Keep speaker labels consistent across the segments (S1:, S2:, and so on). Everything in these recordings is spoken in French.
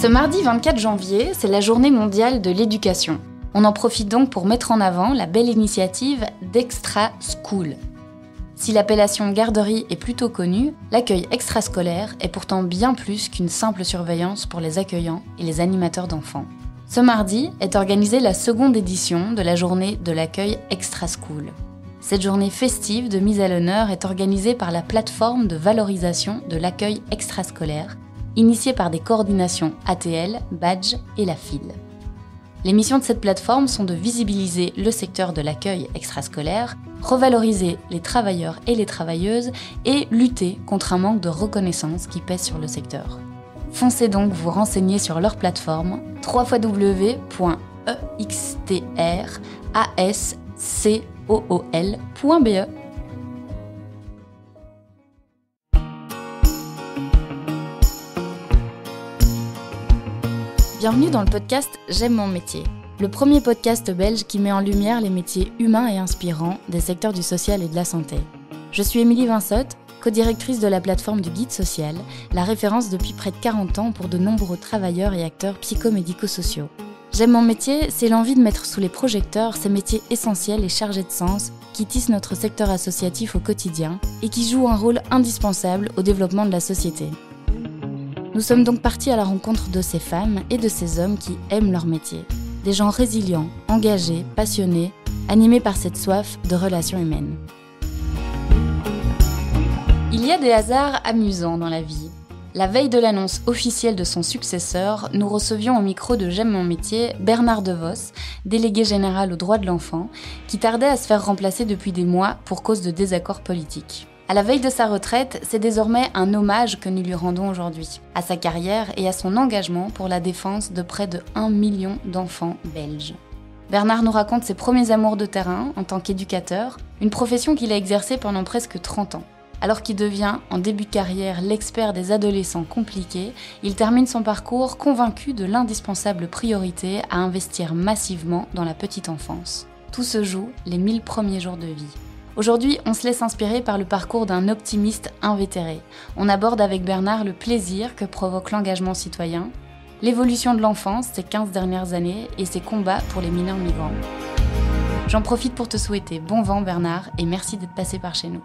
S1: Ce mardi 24 janvier, c'est la journée mondiale de l'éducation. On en profite donc pour mettre en avant la belle initiative d'Extra School. Si l'appellation garderie est plutôt connue, l'accueil extrascolaire est pourtant bien plus qu'une simple surveillance pour les accueillants et les animateurs d'enfants. Ce mardi est organisée la seconde édition de la journée de l'accueil Extra School. Cette journée festive de mise à l'honneur est organisée par la plateforme de valorisation de l'accueil extrascolaire, initiée par des coordinations ATL, Badge et la FIL. Les missions de cette plateforme sont de visibiliser le secteur de l'accueil extrascolaire, revaloriser les travailleurs et les travailleuses et lutter contre un manque de reconnaissance qui pèse sur le secteur. Foncez donc vous renseigner sur leur plateforme www.extraascool.be. Bienvenue dans le podcast J'aime mon métier, le premier podcast belge qui met en lumière les métiers humains et inspirants des secteurs du social et de la santé. Je suis Émilie Vinsotte, co-directrice de la plateforme du Guide Social, la référence depuis près de 40 ans pour de nombreux travailleurs et acteurs psychomédico-sociaux. J'aime mon métier, c'est l'envie de mettre sous les projecteurs ces métiers essentiels et chargés de sens qui tissent notre secteur associatif au quotidien et qui jouent un rôle indispensable au développement de la société. Nous sommes donc partis à la rencontre de ces femmes et de ces hommes qui aiment leur métier. Des gens résilients, engagés, passionnés, animés par cette soif de relations humaines. Il y a des hasards amusants dans la vie. La veille de l'annonce officielle de son successeur, nous recevions au micro de J'aime mon métier Bernard DeVos, délégué général aux droits de l'enfant, qui tardait à se faire remplacer depuis des mois pour cause de désaccords politiques. À la veille de sa retraite, c'est désormais un hommage que nous lui rendons aujourd'hui, à sa carrière et à son engagement pour la défense de près de 1 million d'enfants belges. Bernard nous raconte ses premiers amours de terrain en tant qu'éducateur, une profession qu'il a exercée pendant presque 30 ans. Alors qu'il devient, en début de carrière, l'expert des adolescents compliqués, il termine son parcours convaincu de l'indispensable priorité à investir massivement dans la petite enfance. Tout se joue les 1000 premiers jours de vie. Aujourd'hui, on se laisse inspirer par le parcours d'un optimiste invétéré. On aborde avec Bernard le plaisir que provoque l'engagement citoyen, l'évolution de l'enfance ces 15 dernières années et ses combats pour les mineurs migrants. J'en profite pour te souhaiter bon vent Bernard et merci d'être passé par chez nous.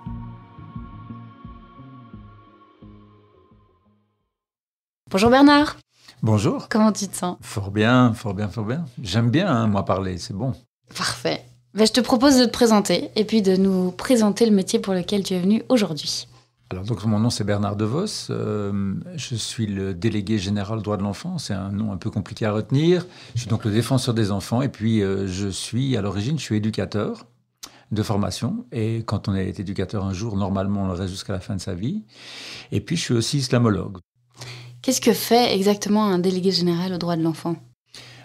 S1: Bonjour Bernard.
S2: Bonjour.
S1: Comment tu te sens?
S2: Fort bien, fort bien, fort bien. J'aime bien, hein, moi, parler, c'est bon.
S1: Parfait. Ben, je te propose de te présenter et puis de nous présenter le métier pour lequel tu es venu aujourd'hui.
S2: Alors, donc, mon nom, c'est Bernard DeVos. Euh, je suis le délégué général droit de l'enfant. C'est un nom un peu compliqué à retenir. Je suis donc le défenseur des enfants. Et puis, euh, je suis, à l'origine, je suis éducateur de formation. Et quand on est éducateur un jour, normalement, on le reste jusqu'à la fin de sa vie. Et puis, je suis aussi islamologue.
S1: Qu'est-ce que fait exactement un délégué général aux droits de l'enfant?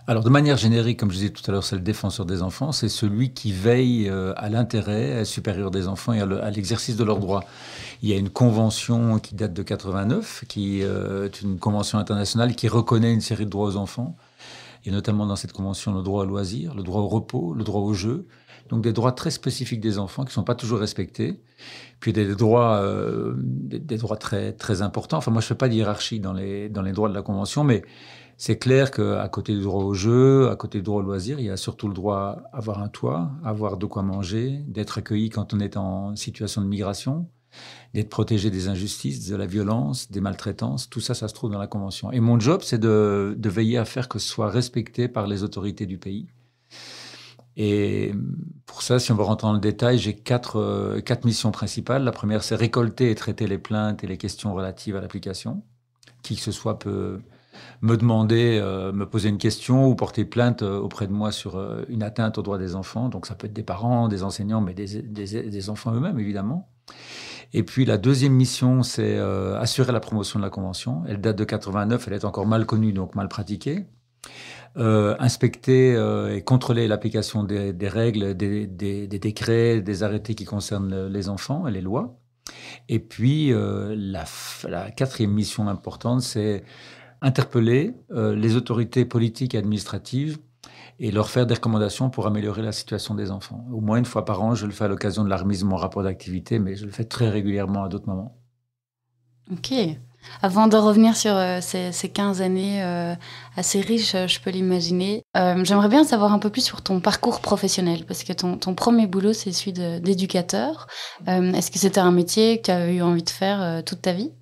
S2: Alors, de manière générique, comme je disais tout à l'heure, c'est le défenseur des enfants, c'est celui qui veille euh, à l'intérêt supérieur des enfants et à l'exercice de leurs droits. Il y a une convention qui date de 89, qui euh, est une convention internationale qui reconnaît une série de droits aux enfants. Et notamment dans cette convention le droit au loisir, le droit au repos, le droit au jeu. Donc des droits très spécifiques des enfants qui ne sont pas toujours respectés. Puis des droits, euh, des, droits très, très importants. Enfin, moi, je ne fais pas de hiérarchie dans les, dans les droits de la Convention, mais c'est clair qu'à côté du droit au jeu, à côté du droit au loisir, il y a surtout le droit à avoir un toit, avoir de quoi manger, d'être accueilli quand on est en situation de migration, d'être protégé des injustices, de la violence, des maltraitances. Tout ça, ça se trouve dans la Convention. Et mon job, c'est de, veiller à faire que ce soit respecté par les autorités du pays. Et pour ça, si on veut rentrer dans le détail, j'ai quatre, euh, quatre missions principales. La première, c'est récolter et traiter les plaintes et les questions relatives à l'application. Qui que ce soit peut me demander, euh, me poser une question ou porter plainte euh, auprès de moi sur euh, une atteinte aux droits des enfants. Donc ça peut être des parents, des enseignants, mais des, enfants eux-mêmes, évidemment. Et puis la deuxième mission, c'est assurer la promotion de la Convention. Elle date de 89, elle est encore mal connue, donc mal pratiquée. inspecter et contrôler l'application des, règles, des, décrets, des arrêtés qui concernent les enfants et les lois. Et puis la, quatrième mission importante, c'est interpeller euh, les autorités politiques et administratives et leur faire des recommandations pour améliorer la situation des enfants. Au moins une fois par an, je le fais à l'occasion de la remise de mon rapport d'activité, mais je le fais très régulièrement à d'autres moments.
S1: Ok. Avant de revenir sur euh, ces, ces, 15 années euh, assez riches, je peux l'imaginer, j'aimerais bien savoir un peu plus sur ton parcours professionnel, parce que ton, ton premier boulot, c'est celui d'éducateur. Est-ce que c'était un métier que tu as eu envie de faire toute ta vie?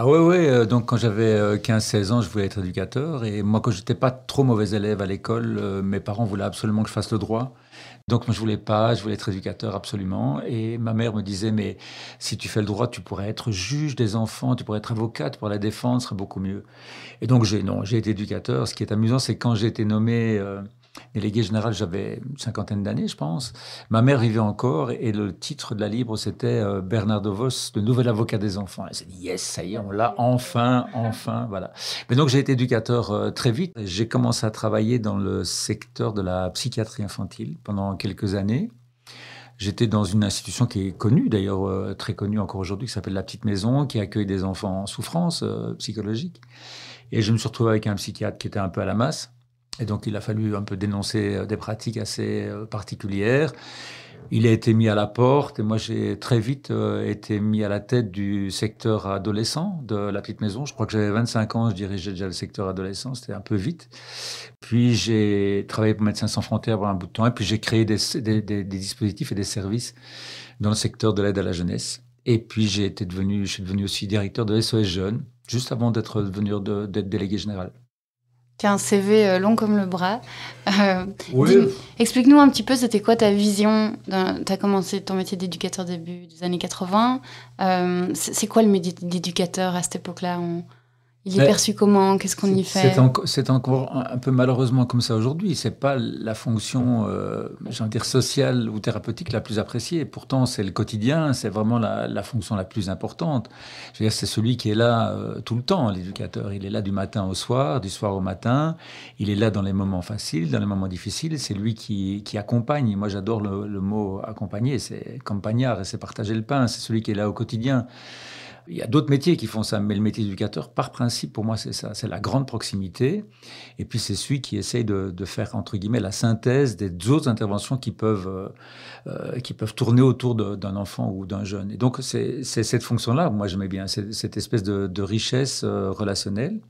S2: Ah ouais, ouais. Donc quand j'avais 15-16 ans, je voulais être éducateur. Et moi, quand j'étais pas trop mauvais élève à l'école, mes parents voulaient absolument que je fasse le droit. Donc moi je voulais pas, je voulais être éducateur absolument. Et ma mère me disait mais si tu fais le droit, tu pourrais être juge des enfants, tu pourrais être avocate pour la défense, ce serait beaucoup mieux. Et donc j'ai non, j'ai été éducateur. Ce qui est amusant, c'est quand j'ai été nommé euh, délégué général, j'avais une cinquantaine d'années, je pense. Ma mère vivait encore et le titre de la libre, c'était euh, Bernard de Vos, le nouvel avocat des enfants. Elle s'est dit, yes, ça y est, on l'a enfin, enfin, voilà. Mais donc, j'ai été éducateur euh, très vite. J'ai commencé à travailler dans le secteur de la psychiatrie infantile pendant quelques années. J'étais dans une institution qui est connue, d'ailleurs euh, très connue encore aujourd'hui, qui s'appelle La Petite Maison, qui accueille des enfants en souffrance psychologique. Et je me suis retrouvé avec un psychiatre qui était un peu à la masse et donc, il a fallu un peu dénoncer euh, des pratiques assez euh, particulières. Il a été mis à la porte et moi j'ai très vite euh, été mis à la tête du secteur adolescent de la petite maison. Je crois que j'avais 25 ans, je dirigeais déjà le secteur adolescent, c'était un peu vite. Puis j'ai travaillé pour Médecins sans frontières pendant un bout de temps et puis j'ai créé des, dispositifs et des services dans le secteur de l'aide à la jeunesse. Et puis j'ai été devenu, je suis devenu aussi directeur de SOS Jeunes, juste avant d'être devenu d'être délégué général
S1: qui a un CV euh, long comme le bras. Euh, explique-nous un petit peu, c'était quoi ta vision Tu as commencé ton métier d'éducateur début des années 80. Euh, c'est quoi le métier d'éducateur à cette époque-là? Il est perçu comment? Qu'est-ce qu'on y fait?
S2: C'est encore un peu malheureusement comme ça aujourd'hui. C'est pas la fonction, euh, dire sociale ou thérapeutique la plus appréciée. Pourtant, c'est le quotidien. C'est vraiment la, fonction la plus importante. Je veux dire, c'est celui qui est là euh, tout le temps. L'éducateur, il est là du matin au soir, du soir au matin. Il est là dans les moments faciles, dans les moments difficiles. C'est lui qui, qui accompagne. Moi, j'adore le, le, mot accompagner. C'est campagnard et c'est partager le pain. C'est celui qui est là au quotidien. Il y a d'autres métiers qui font ça, mais le métier d'éducateur, par principe, pour moi, c'est ça. C'est la grande proximité. Et puis, c'est celui qui essaye de, faire, entre guillemets, la synthèse des autres interventions qui peuvent, euh, euh, qui peuvent tourner autour d'un enfant ou d'un jeune. Et donc, c'est cette fonction-là, moi, j'aimais bien, cette espèce de, richesse euh, relationnelle.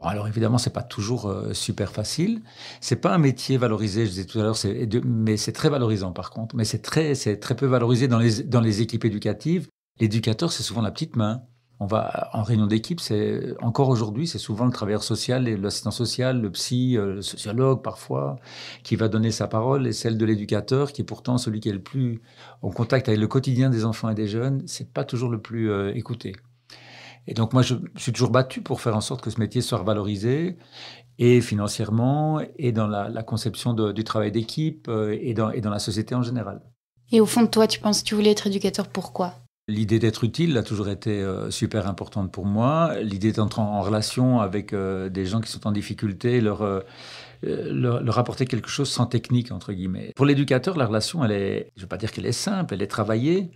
S2: alors évidemment, c'est pas toujours super facile. C'est pas un métier valorisé, je disais tout à l'heure, mais c'est très valorisant par contre. Mais c'est très, c'est très peu valorisé dans les dans les équipes éducatives. L'éducateur, c'est souvent la petite main. On va en réunion d'équipe, c'est encore aujourd'hui, c'est souvent le travailleur social et l'assistant social, le psy, euh, le sociologue parfois, qui va donner sa parole et celle de l'éducateur, qui est pourtant celui qui est le plus en contact avec le quotidien des enfants et des jeunes. C'est pas toujours le plus euh, écouté. Et donc moi, je, suis toujours battu pour faire en sorte que ce métier soit valorisé et financièrement et dans la, conception du travail d'équipe euh, et, dans, et dans la société en général.
S1: Et au fond de toi, tu penses que tu voulais être éducateur pourquoi
S2: L'idée d'être utile a toujours été euh, super importante pour moi. L'idée d'entrer en relation avec euh, des gens qui sont en difficulté, leur, euh, leur, leur, apporter quelque chose sans technique, entre guillemets. Pour l'éducateur, la relation, elle est, je ne veux pas dire qu'elle est simple, elle est travaillée,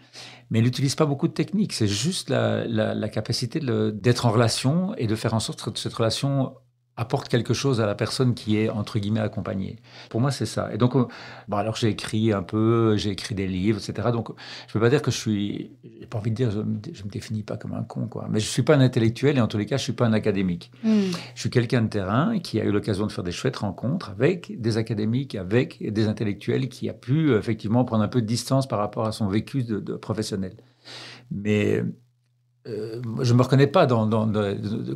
S2: mais elle n'utilise pas beaucoup de techniques. C'est juste la, la capacité d'être en relation et de faire en sorte que cette relation apporte quelque chose à la personne qui est entre guillemets accompagnée. Pour moi, c'est ça. Et donc, euh, bon, alors j'ai écrit un peu, j'ai écrit des livres, etc. Donc, je peux pas dire que je suis, j'ai pas envie de dire, je me, me définis pas comme un con, quoi. Mais je suis pas un intellectuel et en tous les cas, je suis pas un académique. Hmm. Je suis quelqu'un de terrain qui a eu l'occasion de faire des chouettes rencontres avec des académiques, avec des intellectuels, qui a pu effectivement prendre un peu de distance par rapport à son vécu de, de professionnel. Mais euh, je me reconnais pas dans,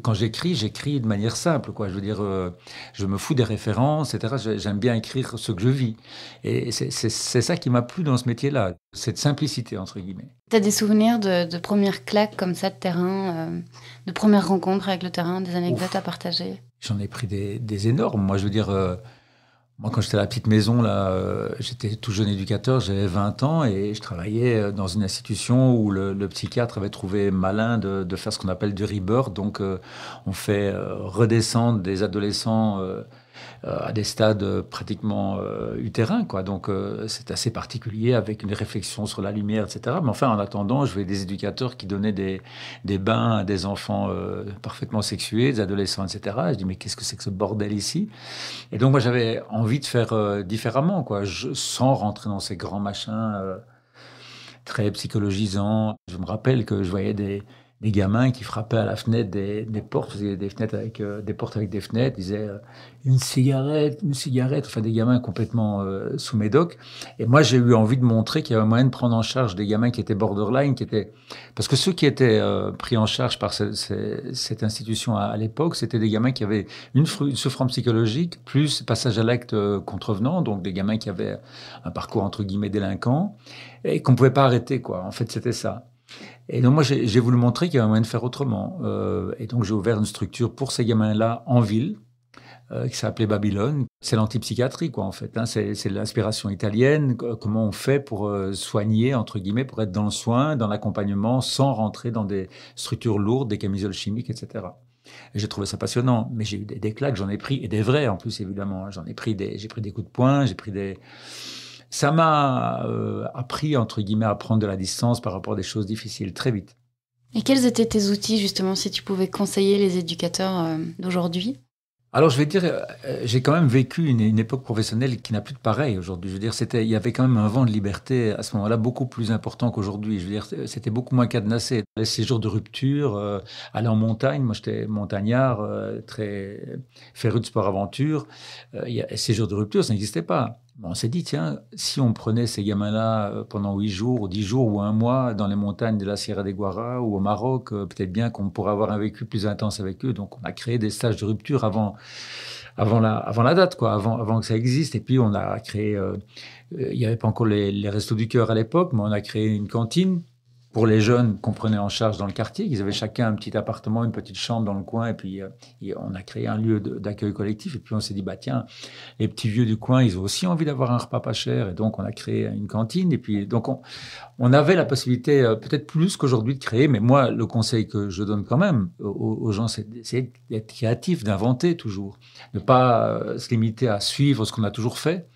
S2: quand j'écris, j'écris de manière simple, quoi. Je veux dire, euh, je me fous des références, etc. J'aime bien écrire ce que je vis, et c'est ça qui m'a plu dans ce métier-là, cette simplicité entre guillemets.
S1: Tu as des souvenirs de, premières claques comme ça de terrain, euh, de premières rencontres avec le terrain, des anecdotes à partager?
S2: J'en ai pris des, des, énormes. Moi, je veux dire moi, quand j'étais à la petite maison, là, euh, j'étais tout jeune éducateur, j'avais 20 ans et je travaillais euh, dans une institution où le, psychiatre avait trouvé malin de, de faire ce qu'on appelle du rebirth. Donc, euh, on fait redescendre des adolescents à des stades pratiquement euh, utérins. Quoi. Donc euh, c'est assez particulier avec une réflexion sur la lumière, etc. Mais enfin, en attendant, je voyais des éducateurs qui donnaient des, des bains à des enfants parfaitement sexués, des adolescents, etc. je dis, mais qu'est-ce que c'est que ce bordel ici? Et donc moi, j'avais envie de faire différemment, quoi, je, sans rentrer dans ces grands machins très psychologisants. Je me rappelle que je voyais des des gamins qui frappaient à la fenêtre des, portes, des fenêtres avec euh, des portes avec des fenêtres, disaient euh, une cigarette, une cigarette, enfin des gamins complètement euh, sous médoc. Et moi, j'ai eu envie de montrer qu'il y avait moyen de prendre en charge des gamins qui étaient borderline, qui étaient parce que ceux qui étaient pris en charge par cette institution à, l'époque, c'était des gamins qui avaient une, une souffrance psychologique plus passage à l'acte contrevenant, donc des gamins qui avaient un parcours entre guillemets délinquant et qu'on pouvait pas arrêter quoi. En fait, c'était ça. Et donc moi, j'ai voulu montrer qu'il y avait moyen de faire autrement. Euh, et donc j'ai ouvert une structure pour ces gamins-là en ville, euh, qui s'appelait Babylone. C'est l'antipsychiatrie, quoi, en fait. Hein. C'est l'inspiration italienne. Comment on fait pour euh, soigner, entre guillemets, pour être dans le soin, dans l'accompagnement, sans rentrer dans des structures lourdes, des camisoles chimiques, etc. Et j'ai trouvé ça passionnant. Mais j'ai eu des, des claques, j'en ai pris, et des vrais en plus, évidemment. J'en ai pris des, j'ai pris des coups de poing, j'ai pris des ça m'a euh, appris, entre guillemets, à prendre de la distance par rapport à des choses difficiles très vite.
S1: Et quels étaient tes outils, justement, si tu pouvais conseiller les éducateurs euh, d'aujourd'hui?
S2: Alors, je vais dire, euh, j'ai quand même vécu une, époque professionnelle qui n'a plus de pareil aujourd'hui. Je veux dire, c'était, il y avait quand même un vent de liberté à ce moment-là beaucoup plus important qu'aujourd'hui. Je veux dire, c'était beaucoup moins cadenassé. Les séjours de rupture, aller en montagne. Moi, j'étais montagnard, très féru de sport-aventure. Euh, séjours de rupture, ça n'existait pas on s'est dit, tiens, si on prenait ces gamins-là euh, pendant huit jours, ou dix jours, ou un mois dans les montagnes de la Sierra de Guara ou au Maroc, euh, peut-être bien qu'on pourrait avoir un vécu plus intense avec eux. Donc, on a créé des stages de rupture avant, avant, la, date, quoi, avant, avant que ça existe. Et puis, on a créé, euh, il n'y avait pas encore les, les restos du cœur à l'époque, mais on a créé une cantine pour les jeunes qu'on prenait en charge dans le quartier. Ils avaient chacun un petit appartement, une petite chambre dans le coin, et puis euh, on a créé un lieu d'accueil collectif. Et puis on s'est dit, bah tiens, les petits vieux du coin, ils ont aussi envie d'avoir un repas pas cher, et donc on a créé une cantine. Et puis donc on, avait la possibilité, euh, peut-être plus qu'aujourd'hui, de créer. Mais moi, le conseil que je donne quand même aux, gens, c'est d'être créatif, d'inventer toujours, ne pas euh, se limiter à suivre ce qu'on a toujours fait.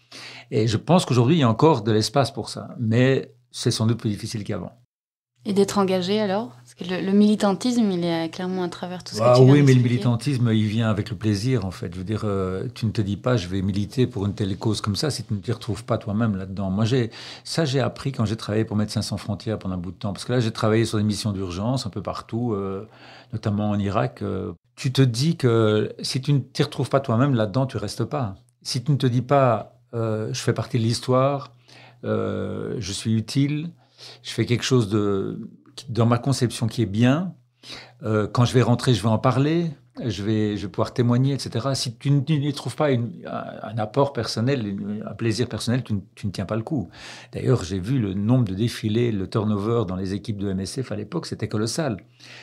S2: Et je pense qu'aujourd'hui, il y a encore de l'espace pour ça, mais c'est sans doute plus difficile qu'avant.
S1: Et d'être engagé alors? Parce que le, militantisme, il est clairement à travers tout ce
S2: ah,
S1: que tu
S2: Oui, mais le militantisme, il vient avec le plaisir, en fait. Je veux dire, euh, tu ne te dis pas, je vais militer pour une telle cause comme ça si tu ne t'y retrouves pas toi-même là-dedans. Moi, j'ai, ça, j'ai appris quand j'ai travaillé pour Médecins sans frontières pendant un bout de temps. Parce que là, j'ai travaillé sur des missions d'urgence un peu partout, euh, notamment en Irak. Euh. tu te dis que si tu ne t'y retrouves pas toi-même là-dedans, tu restes pas. Si tu ne te dis pas, je fais partie de l'histoire, je suis utile, je fais quelque chose de, dans ma conception qui est bien. Euh, quand je vais rentrer, je vais en parler je vais, je vais pouvoir témoigner, etc. Si tu n'y trouves pas un apport personnel, un plaisir personnel, tu, ne tiens pas le coup. D'ailleurs, j'ai vu le nombre de défilés, le turnover dans les équipes de MSF à l'époque, c'était colossal.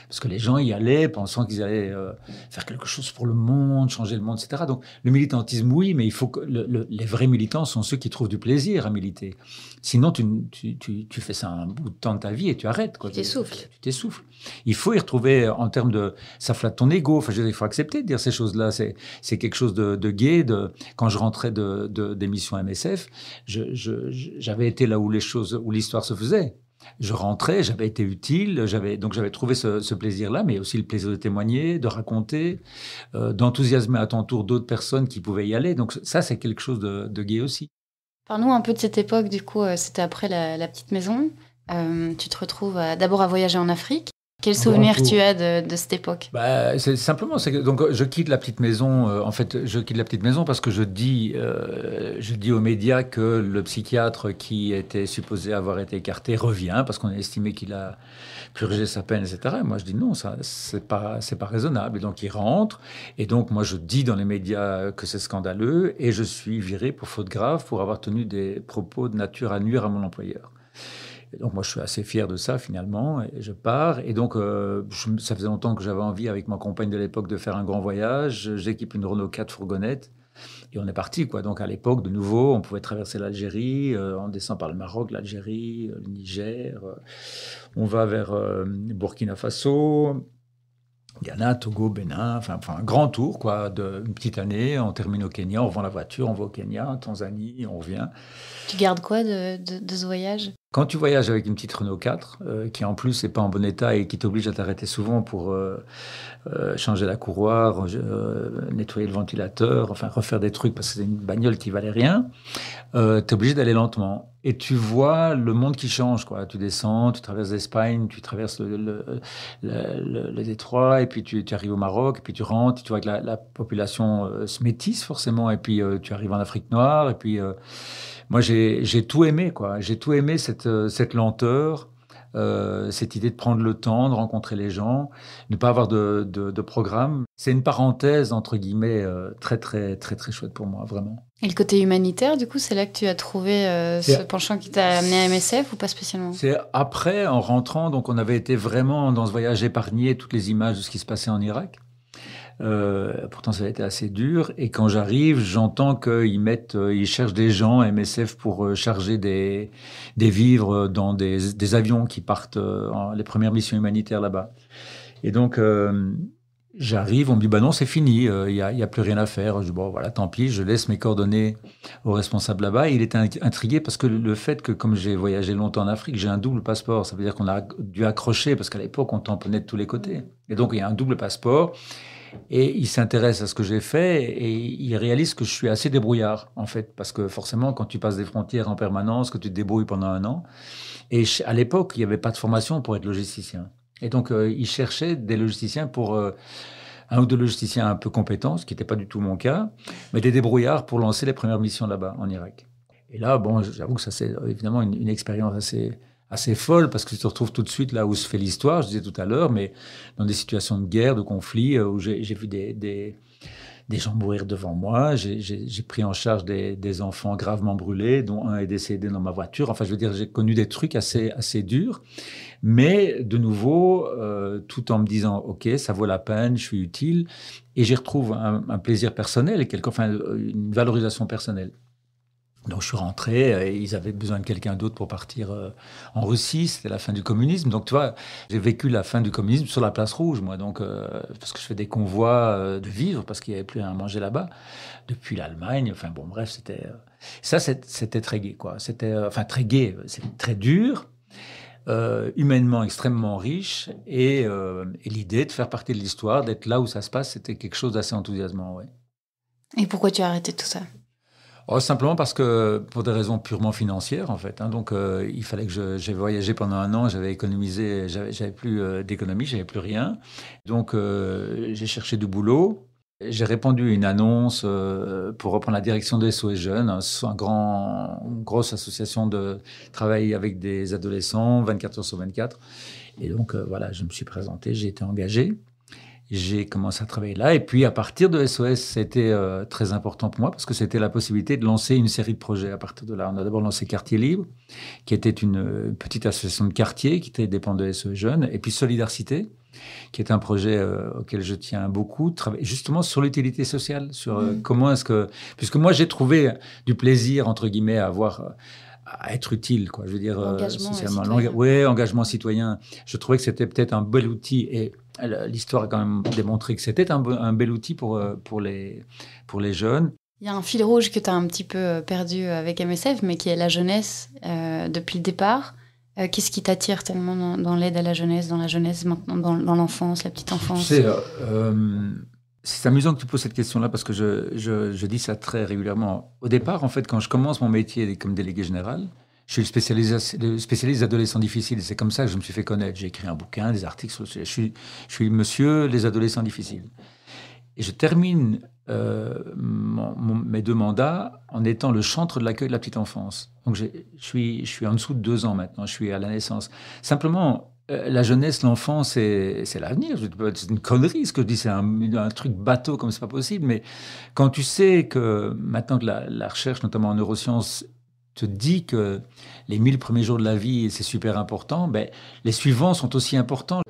S2: Parce que les gens y allaient pensant qu'ils allaient euh, faire quelque chose pour le monde, changer le monde, etc. Donc, le militantisme, oui, mais il faut que les vrais militants sont ceux qui trouvent du plaisir à militer. Sinon, tu, tu, tu, fais ça un bout de temps de ta vie et tu arrêtes. Quoi.
S1: Tu t'essouffles.
S2: Tu t'essouffles. Il faut y retrouver, en termes de... Ça flatte ton ego. Enfin, il faut accepter de dire ces choses-là. C'est quelque chose de, de gai. De, quand je rentrais de, d'émissions MSF, j'avais été là où les choses, où l'histoire se faisait. Je rentrais, j'avais été utile, j'avais donc j'avais trouvé ce, plaisir-là, mais aussi le plaisir de témoigner, de raconter, euh, d'enthousiasmer à ton tour d'autres personnes qui pouvaient y aller. Donc ça, c'est quelque chose de, de gai aussi.
S1: Parle-nous un peu de cette époque. Du coup, euh, c'était après la, petite maison. Euh, tu te retrouves d'abord à voyager en Afrique. Quel souvenir tu as de, cette époque?
S2: Bah, C'est simplement, c'est que donc je quitte la petite maison. Euh, en fait, je quitte la petite maison parce que je dis, euh, je dis aux médias que le psychiatre qui était supposé avoir été écarté revient parce qu'on a estimé qu'il a purgé sa peine, etc. Et moi, je dis non, ça c'est pas c'est pas raisonnable. Et donc il rentre. Et donc moi, je dis dans les médias que c'est scandaleux et je suis viré pour faute grave pour avoir tenu des propos de nature à nuire à mon employeur donc moi, je suis assez fier de ça finalement, et je pars. Et donc, euh, ça faisait longtemps que j'avais envie, avec ma compagne de l'époque, de faire un grand voyage. J'équipe une Renault 4 fourgonnette. Et on est parti, quoi. Donc, à l'époque, de nouveau, on pouvait traverser l'Algérie, euh, on descend par le Maroc, l'Algérie, euh, le Niger, on va vers Burkina Faso, Ghana, Togo, Bénin, enfin, un grand tour, quoi, d'une petite année. On termine au Kenya, on vend la voiture, on va au Kenya, Tanzanie, on revient.
S1: Tu gardes quoi de, de, ce voyage?
S2: Quand tu voyages avec une petite Renault 4, euh, qui en plus n'est pas en bon état et qui t'oblige à t'arrêter souvent pour euh, euh, changer la courroie, nettoyer le ventilateur, enfin refaire des trucs parce que c'est une bagnole qui valait rien, tu es obligé d'aller lentement. Et tu vois le monde qui change. Quoi. Tu descends, tu traverses l'Espagne, tu traverses le, détroit, et puis tu, arrives au Maroc, et puis tu rentres, tu vois que la, la population se métisse forcément, et puis tu arrives en Afrique noire, et puis moi, j'ai tout aimé, quoi. J'ai tout aimé cette, euh, cette lenteur, euh, cette idée de prendre le temps, de rencontrer les gens, ne pas avoir de, de, programme. C'est une parenthèse, entre guillemets, euh, très, très, très, très chouette pour moi, vraiment.
S1: Et le côté humanitaire, du coup, c'est là que tu as trouvé ce penchant qui t'a amené à MSF ou pas spécialement?
S2: C'est après, en rentrant, donc on avait été vraiment dans ce voyage épargné toutes les images de ce qui se passait en Irak. Euh, pourtant, ça a été assez dur. Et quand j'arrive, j'entends qu'ils mettent, euh, ils cherchent des gens MSF pour euh, charger des, vivres dans des, avions qui partent en, les premières missions humanitaires là-bas. Et donc, J'arrive, on me dit bah non c'est fini, il n'y a, plus rien à faire. Je dis bon voilà tant pis, je laisse mes coordonnées au responsable là-bas. Il était intrigué parce que le fait que comme j'ai voyagé longtemps en Afrique, j'ai un double passeport, ça veut dire qu'on a dû accrocher parce qu'à l'époque on tamponnait de tous les côtés. Et donc il y a un double passeport. Et il s'intéresse à ce que j'ai fait et il réalise que je suis assez débrouillard, en fait, parce que forcément, quand tu passes des frontières en permanence, que tu te débrouilles pendant un an, et à l'époque, il n'y avait pas de formation pour être logisticien. Et donc, euh, il cherchait des logisticiens pour... Euh, un ou deux logisticiens un peu compétents, ce qui n'était pas du tout mon cas, mais des débrouillards pour lancer les premières missions là-bas, en Irak. Et là, bon, j'avoue que ça, c'est évidemment une, une expérience assez, assez folle parce que tu te retrouves tout de suite là où se fait l'histoire, je disais tout à l'heure, mais dans des situations de guerre, de conflit, euh, où j'ai vu des, des, gens mourir devant moi. J'ai pris en charge des, enfants gravement brûlés, dont un est décédé dans ma voiture. Enfin, je veux dire, j'ai connu des trucs assez, assez durs. Mais de nouveau, euh, tout en me disant, OK, ça vaut la peine, je suis utile, et j'y retrouve un, un, plaisir personnel, quelque, enfin, une valorisation personnelle. Donc je suis rentré, et ils avaient besoin de quelqu'un d'autre pour partir euh, en Russie, c'était la fin du communisme. Donc tu vois, j'ai vécu la fin du communisme sur la place rouge, moi, donc euh, parce que je fais des convois euh, de vivre, parce qu'il n'y avait plus à manger là-bas, depuis l'Allemagne. Enfin bon, bref, c'était ça, c'était très gai, quoi. C'était enfin très gai, c'est très dur. humainement extrêmement riche et, l'idée de faire partie de l'histoire, d'être là où ça se passe, c'était quelque chose d'assez enthousiasmant, ouais.
S1: Et pourquoi tu as arrêté tout ça?
S2: Oh, simplement parce que, pour des raisons purement financières, en fait. Hein, donc, euh, il fallait que j'ai voyagé pendant un an, j'avais économisé, j'avais plus euh, d'économie, j'avais plus rien. Donc, euh, j'ai cherché du boulot. J'ai répondu à une annonce pour reprendre la direction de SOS Jeunes, un, grand, une grosse association de travail avec des adolescents, 24 heures sur 24. Et donc, voilà, je me suis présenté, j'ai été engagé j'ai commencé à travailler là. Et puis, à partir de SOS, c'était euh, très important pour moi parce que c'était la possibilité de lancer une série de projets à partir de là. On a d'abord lancé Quartier Libre, qui était une euh, petite association de quartier qui était de SOS Jeunes. Et puis Solidarité, qui est un projet euh, auquel je tiens beaucoup, justement sur l'utilité sociale, sur mmh. comment est-ce que... Puisque moi, j'ai trouvé du plaisir, entre guillemets, à avoir à être utile, quoi. Je veux dire,
S1: engagement
S2: citoyen. Ouais, engagement citoyen. Je trouvais que c'était peut-être un bel outil et l'histoire a quand même démontré que c'était un, bel outil pour, euh, pour, les, pour les jeunes.
S1: Il y a un fil rouge que tu as un petit peu euh, perdu avec MSF, mais qui est la jeunesse euh, depuis le départ. Qu'est-ce qui t'attire tellement dans, l'aide à la jeunesse, dans la jeunesse maintenant, dans, l'enfance, la petite enfance?
S2: C'est amusant que tu poses cette question-là parce que je, je, je, dis ça très régulièrement. Au départ, en fait, quand je commence mon métier comme délégué général, je suis le spécialiste, spécialiste adolescents difficiles. C'est comme ça que je me suis fait connaître. J'ai écrit un bouquin, des articles. Sur je, suis, je suis monsieur les adolescents difficiles. Et je termine euh, mes deux mandats en étant le chantre de l'accueil de la petite enfance. Donc je suis, en dessous de deux ans maintenant. Je suis à la naissance. Simplement, euh, la jeunesse, l'enfance, c'est l'avenir. C'est une connerie ce que je dis, c'est un, truc bateau comme c'est pas possible. Mais quand tu sais que maintenant que la recherche, notamment en neurosciences, te dit que les mille premiers jours de la vie, c'est super important, ben, les suivants sont aussi importants.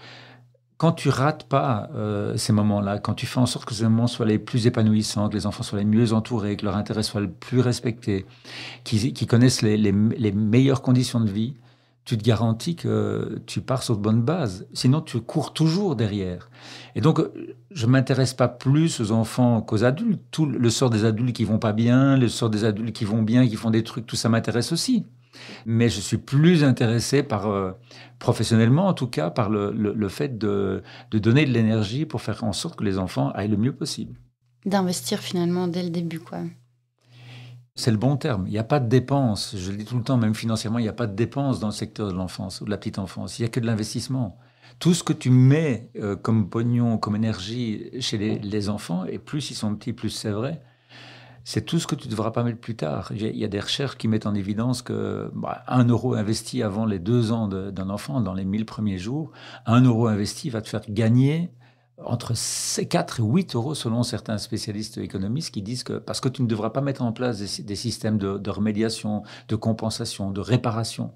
S2: Quand tu rates pas euh, ces moments-là, quand tu fais en sorte que ces moments soient les plus épanouissants, que les enfants soient les mieux entourés, que leur intérêt soit le plus respecté, qu'ils connaissent les meilleures conditions de vie, tu te garantis que tu pars sur de bonnes bases. Sinon, tu cours toujours derrière. Et donc, je m'intéresse pas plus aux enfants qu'aux adultes. Tout le sort des adultes qui vont pas bien, le sort des adultes qui vont bien, qui font des trucs, tout ça m'intéresse aussi. Mais je suis plus intéressé par, euh, professionnellement en tout cas, par le, fait de, de, donner de l'énergie pour faire en sorte que les enfants aillent le mieux possible.
S1: D'investir finalement dès le début, quoi.
S2: C'est le bon terme. Il n'y a pas de dépenses. Je le dis tout le temps, même financièrement, il n'y a pas de dépenses dans le secteur de l'enfance ou de la petite enfance. Il n'y a que de l'investissement. Tout ce que tu mets euh, comme pognon, comme énergie chez les, enfants, et plus ils sont petits, plus c'est vrai, c'est tout ce que tu devras pas mettre plus tard. Il y a des recherches qui mettent en évidence que bah, un euro investi avant les deux ans d'un enfant, dans les 1000 premiers jours, un euro investi va te faire gagner entre 4 et 8 euros selon certains spécialistes économistes qui disent que parce que tu ne devras pas mettre en place des, systèmes de, remédiation, de compensation, de réparation,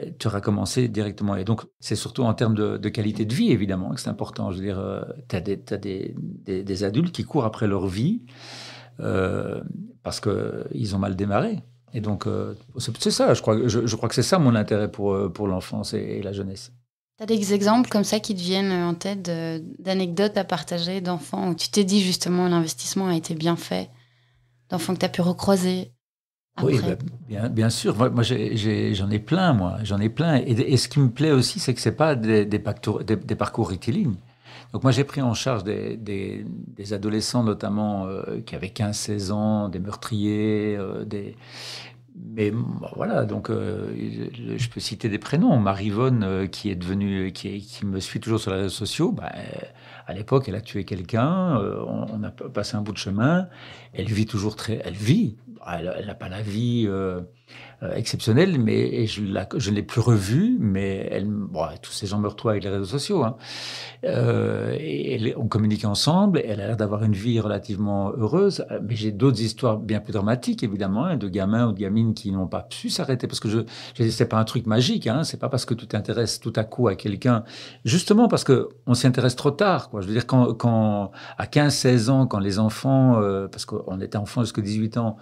S2: euh, tu auras commencé directement. Et donc, c'est surtout en termes de, qualité de vie, évidemment, que c'est important. Je veux dire, euh, tu as, des, adultes qui courent après leur vie euh, parce qu'ils ont mal démarré. Et donc, c'est ça, je crois, que c'est ça mon intérêt pour l'enfance et la jeunesse.
S1: Tu as des exemples comme ça qui te viennent en tête d'anecdotes à partager d'enfants où tu t'es dit justement l'investissement a été bien fait, d'enfants que tu as pu recroiser
S2: Oui, bah, bien, bien, sûr. Moi, j'en ai, plein, moi. J'en ai plein. Et, ce qui me plaît aussi, c'est que ce pas des, des, parcours, des, parcours rectilignes. Donc moi, j'ai pris en charge des, des adolescents, notamment, euh, qui avaient 15-16 ans, des meurtriers, euh, des, mais voilà, donc euh, je peux citer des prénoms. Marivonne, euh, qui est devenue, qui, me suit toujours sur les réseaux sociaux, bah, à l'époque, elle a tué quelqu'un, euh, on, a passé un bout de chemin. Elle vit toujours très, elle vit. Elle n'a pas la vie euh, exceptionnelle, mais je, la, je ne l'ai plus revue, mais elle, bon, tous ces gens me retrouvent avec les réseaux sociaux. Hein. Euh, et on communique ensemble, elle a l'air d'avoir une vie relativement heureuse, mais j'ai d'autres histoires bien plus dramatiques, évidemment, hein, de gamins ou de gamines qui n'ont pas pu s'arrêter, parce que je, je c'est pas un truc magique, hein, c'est pas parce que tu t'intéresses tout à coup à quelqu'un, justement parce que on s'y intéresse trop tard, quoi. Je veux dire, quand, à 15-16 ans, quand les enfants, euh, parce qu'on était enfants jusqu'à 18 ans,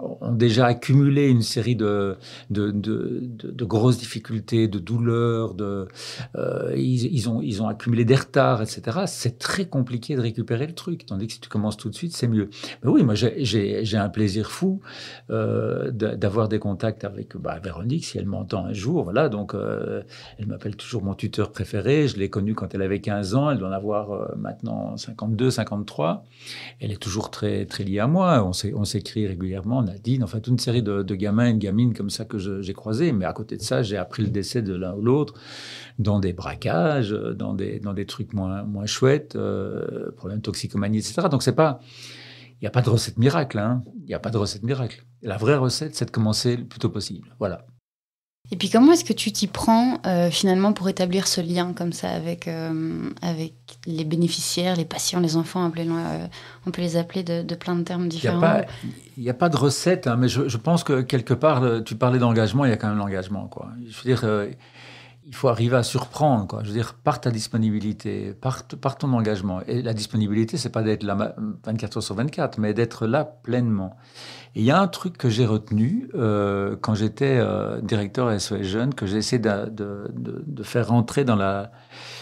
S2: ont déjà accumulé une série de, de, grosses difficultés, de douleurs, de, euh, ils, ont, ils ont accumulé des retards, etc. C'est très compliqué de récupérer le truc, tandis que si tu commences tout de suite, c'est mieux. Mais oui, moi j'ai un plaisir fou euh, d'avoir des contacts avec bah, Véronique, si elle m'entend un jour, voilà, donc elle m'appelle toujours mon tuteur préféré, je l'ai connue quand elle avait 15 ans, elle doit en avoir euh, maintenant 52, 53, elle est toujours très, très liée à moi, on s'écrit régulièrement, Nadine, enfin toute une série de, gamins et de gamines comme ça que j'ai croisés. Mais à côté de ça, j'ai appris le décès de l'un ou l'autre dans des braquages, dans des, dans des trucs moins, moins chouettes, euh, problèmes de toxicomanie, etc. Donc c'est pas, il n'y a pas de recette miracle. Hein. Il n'y a pas de recette miracle. La vraie recette, c'est de commencer le plus tôt possible. Voilà.
S1: Et puis comment est-ce que tu t'y prends euh, finalement pour établir ce lien comme ça avec, euh, avec les bénéficiaires, les patients, les enfants, euh, on peut les appeler de, plein de termes différents
S2: Il n'y a, pas de recette, hein, mais je, pense que quelque part, tu parlais d'engagement, il y a quand même l'engagement. Je veux dire, il faut arriver à surprendre. Quoi. Je veux dire, par ta disponibilité, par, ton engagement. Et la disponibilité, c'est pas d'être là 24 heures sur 24, mais d'être là pleinement. Et il y a un truc que j'ai retenu euh, quand j'étais euh, directeur SOS Jeunes, que j'ai essayé de, de, de, faire rentrer dans la,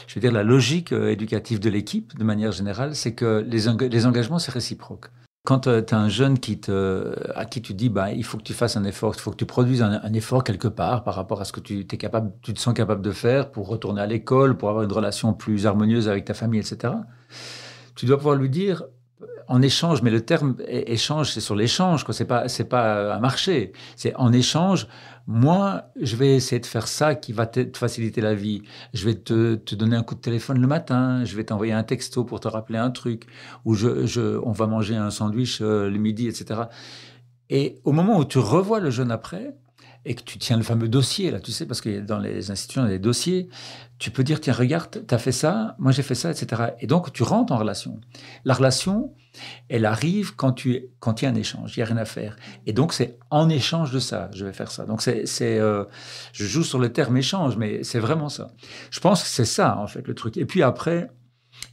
S2: je veux dire, la logique euh, éducative de l'équipe, de manière générale, c'est que les, les engagements, c'est réciproque. Quand tu as un jeune qui te, à qui tu dis, bah, il faut que tu fasses un effort, il faut que tu produises un, un, effort quelque part par rapport à ce que tu, es capable, tu te sens capable de faire pour retourner à l'école, pour avoir une relation plus harmonieuse avec ta famille, etc. Tu dois pouvoir lui dire, en échange, mais le terme échange, c'est sur l'échange, quoi. C'est pas, pas un marché. C'est en échange. Moi, je vais essayer de faire ça qui va te faciliter la vie. Je vais te, donner un coup de téléphone le matin. Je vais t'envoyer un texto pour te rappeler un truc. Ou je, je on va manger un sandwich euh, le midi, etc. Et au moment où tu revois le jeune après, et que tu tiens le fameux dossier, là, tu sais, parce que dans les institutions, il y a des dossiers, tu peux dire, tiens, regarde, tu as fait ça, moi j'ai fait ça, etc. Et donc, tu rentres en relation. La relation, elle arrive quand tu quand il y a un échange, il n'y a rien à faire. Et donc, c'est en échange de ça, je vais faire ça. Donc, c'est, euh, je joue sur le terme échange, mais c'est vraiment ça. Je pense que c'est ça, en fait, le truc. Et puis après,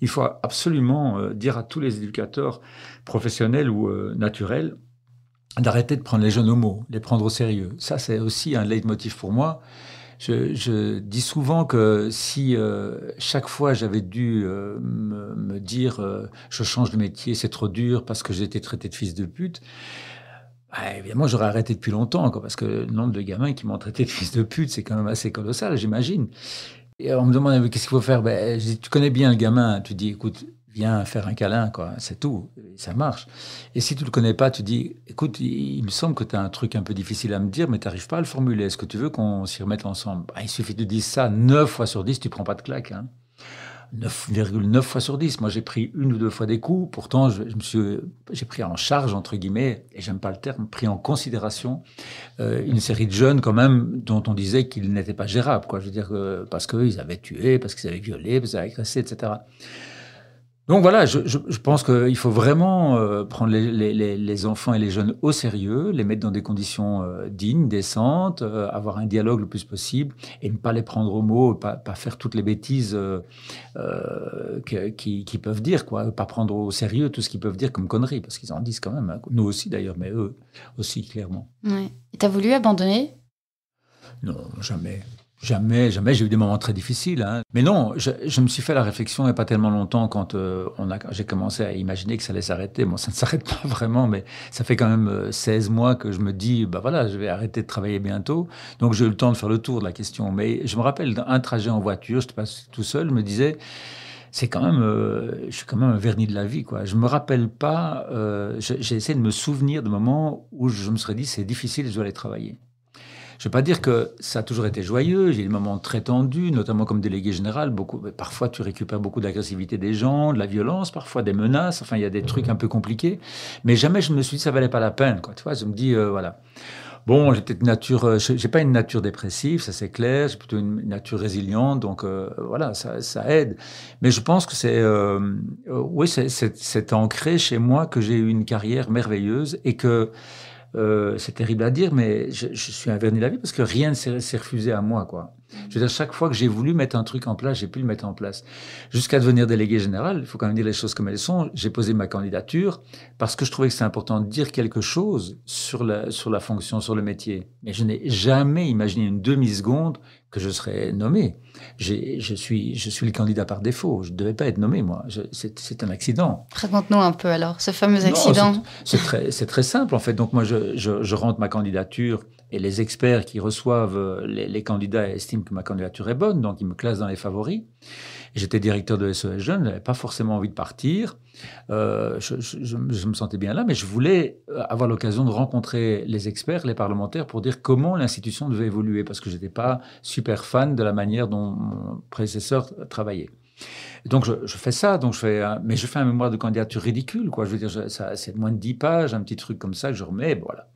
S2: il faut absolument euh, dire à tous les éducateurs professionnels ou euh, naturels, d'arrêter de prendre les jeunes au mot, les prendre au sérieux. Ça, c'est aussi un leitmotiv pour moi. Je, dis souvent que si euh, chaque fois j'avais dû euh, me, dire euh, je change de métier, c'est trop dur parce que j'ai été traité de fils de pute, ah, évidemment, j'aurais arrêté depuis longtemps, quoi, parce que le nombre de gamins qui m'ont traité de fils de pute, c'est quand même assez colossal, j'imagine. Et on me demande qu'est-ce qu'il faut faire? Ben, je dis, tu connais bien le gamin. Tu dis, écoute, viens faire un câlin, quoi. C'est tout. ça marche. Et si tu le connais pas, tu dis, écoute, il, me semble que tu as un truc un peu difficile à me dire, mais tu n'arrives pas à le formuler. Est-ce que tu veux qu'on s'y remette ensemble? Ben, Il suffit de dire ça 9 fois sur 10, tu prends pas de claque. Hein. 9,9 fois sur 10. Moi, j'ai pris une ou deux fois des coups. Pourtant, je, me suis, j'ai pris en charge, entre guillemets, et j'aime pas le terme, pris en considération euh, une série de jeunes, quand même, dont on disait qu'ils n'étaient pas gérables, quoi. Je veux dire, euh, parce qu'ils avaient tué, parce qu'ils avaient violé, parce qu'ils avaient agressé, etc. Donc voilà, je, je, je pense qu'il faut vraiment euh, prendre les, les, les, enfants et les jeunes au sérieux, les mettre dans des conditions euh, dignes, décentes, euh, avoir un dialogue le plus possible et ne pas les prendre au mot, pas, pas faire toutes les bêtises qu'ils qui peuvent dire, quoi, pas prendre au sérieux tout ce qu'ils peuvent dire comme conneries, parce qu'ils en disent quand même, hein. nous aussi d'ailleurs, mais eux aussi clairement.
S1: Ouais. Et t'as voulu abandonner?
S2: Non, jamais. Jamais, jamais. J'ai eu des moments très difficiles. Hein. Mais non, je, je, me suis fait la réflexion il n'y a pas tellement longtemps quand euh, j'ai commencé à imaginer que ça allait s'arrêter. Bon, ça ne s'arrête pas vraiment, mais ça fait quand même 16 euh, mois que je me dis, bah voilà, je vais arrêter de travailler bientôt. Donc j'ai eu le temps de faire le tour de la question. Mais je me rappelle d'un trajet en voiture, je passe tout seul, je me disais, c'est quand même, euh, je suis quand même un vernis de la vie, quoi. Je me rappelle pas, euh, j'ai essayé de me souvenir de moments où je me serais dit, c'est difficile, je dois aller travailler. Je ne vais pas dire que ça a toujours été joyeux. J'ai des moments très tendus, notamment comme délégué général. Parfois, tu récupères beaucoup d'agressivité des gens, de la violence, parfois des menaces. Enfin, il y a des trucs un peu compliqués. Mais jamais je me suis dit ça valait pas la peine. Tu vois, je me dis euh, voilà. Bon, j'ai peut-être nature, euh, j'ai pas une nature dépressive, ça c'est clair. J'ai plutôt une nature résiliente, donc euh, voilà, ça, ça, aide. Mais je pense que c'est, oui, c'est ancré chez moi que j'ai eu une carrière merveilleuse et que euh, c'est terrible à dire, mais je, je, suis un vernis la vie parce que rien ne s'est refusé à moi, quoi. Je veux dire, chaque fois que j'ai voulu mettre un truc en place, j'ai pu le mettre en place. Jusqu'à devenir délégué général, il faut quand même dire les choses comme elles sont. J'ai posé ma candidature parce que je trouvais que c'est important de dire quelque chose sur la, sur la fonction, sur le métier. Mais je n'ai jamais imaginé une demi-seconde que je serais nommé. Je suis, je suis le candidat par défaut. Je ne devais pas être nommé, moi. C'est un accident.
S1: Raconte-nous un peu alors, ce fameux accident.
S2: C'est très, très, simple, en fait. Donc, moi, je, je, je, rentre ma candidature et les experts qui reçoivent les, les, candidats estiment que ma candidature est bonne, donc ils me classent dans les favoris. J'étais directeur de SOS Jeunes, je n'avais pas forcément envie de partir. Euh, je, je, je, me sentais bien là, mais je voulais avoir l'occasion de rencontrer les experts, les parlementaires, pour dire comment l'institution devait évoluer, parce que je n'étais pas super fan de la manière dont mon prédécesseur travaillait. Donc je, je, fais ça, donc je fais, mais je fais un mémoire de candidature ridicule, quoi. Je veux dire, ça, c'est moins de 10 pages, un petit truc comme ça que je remets, voilà.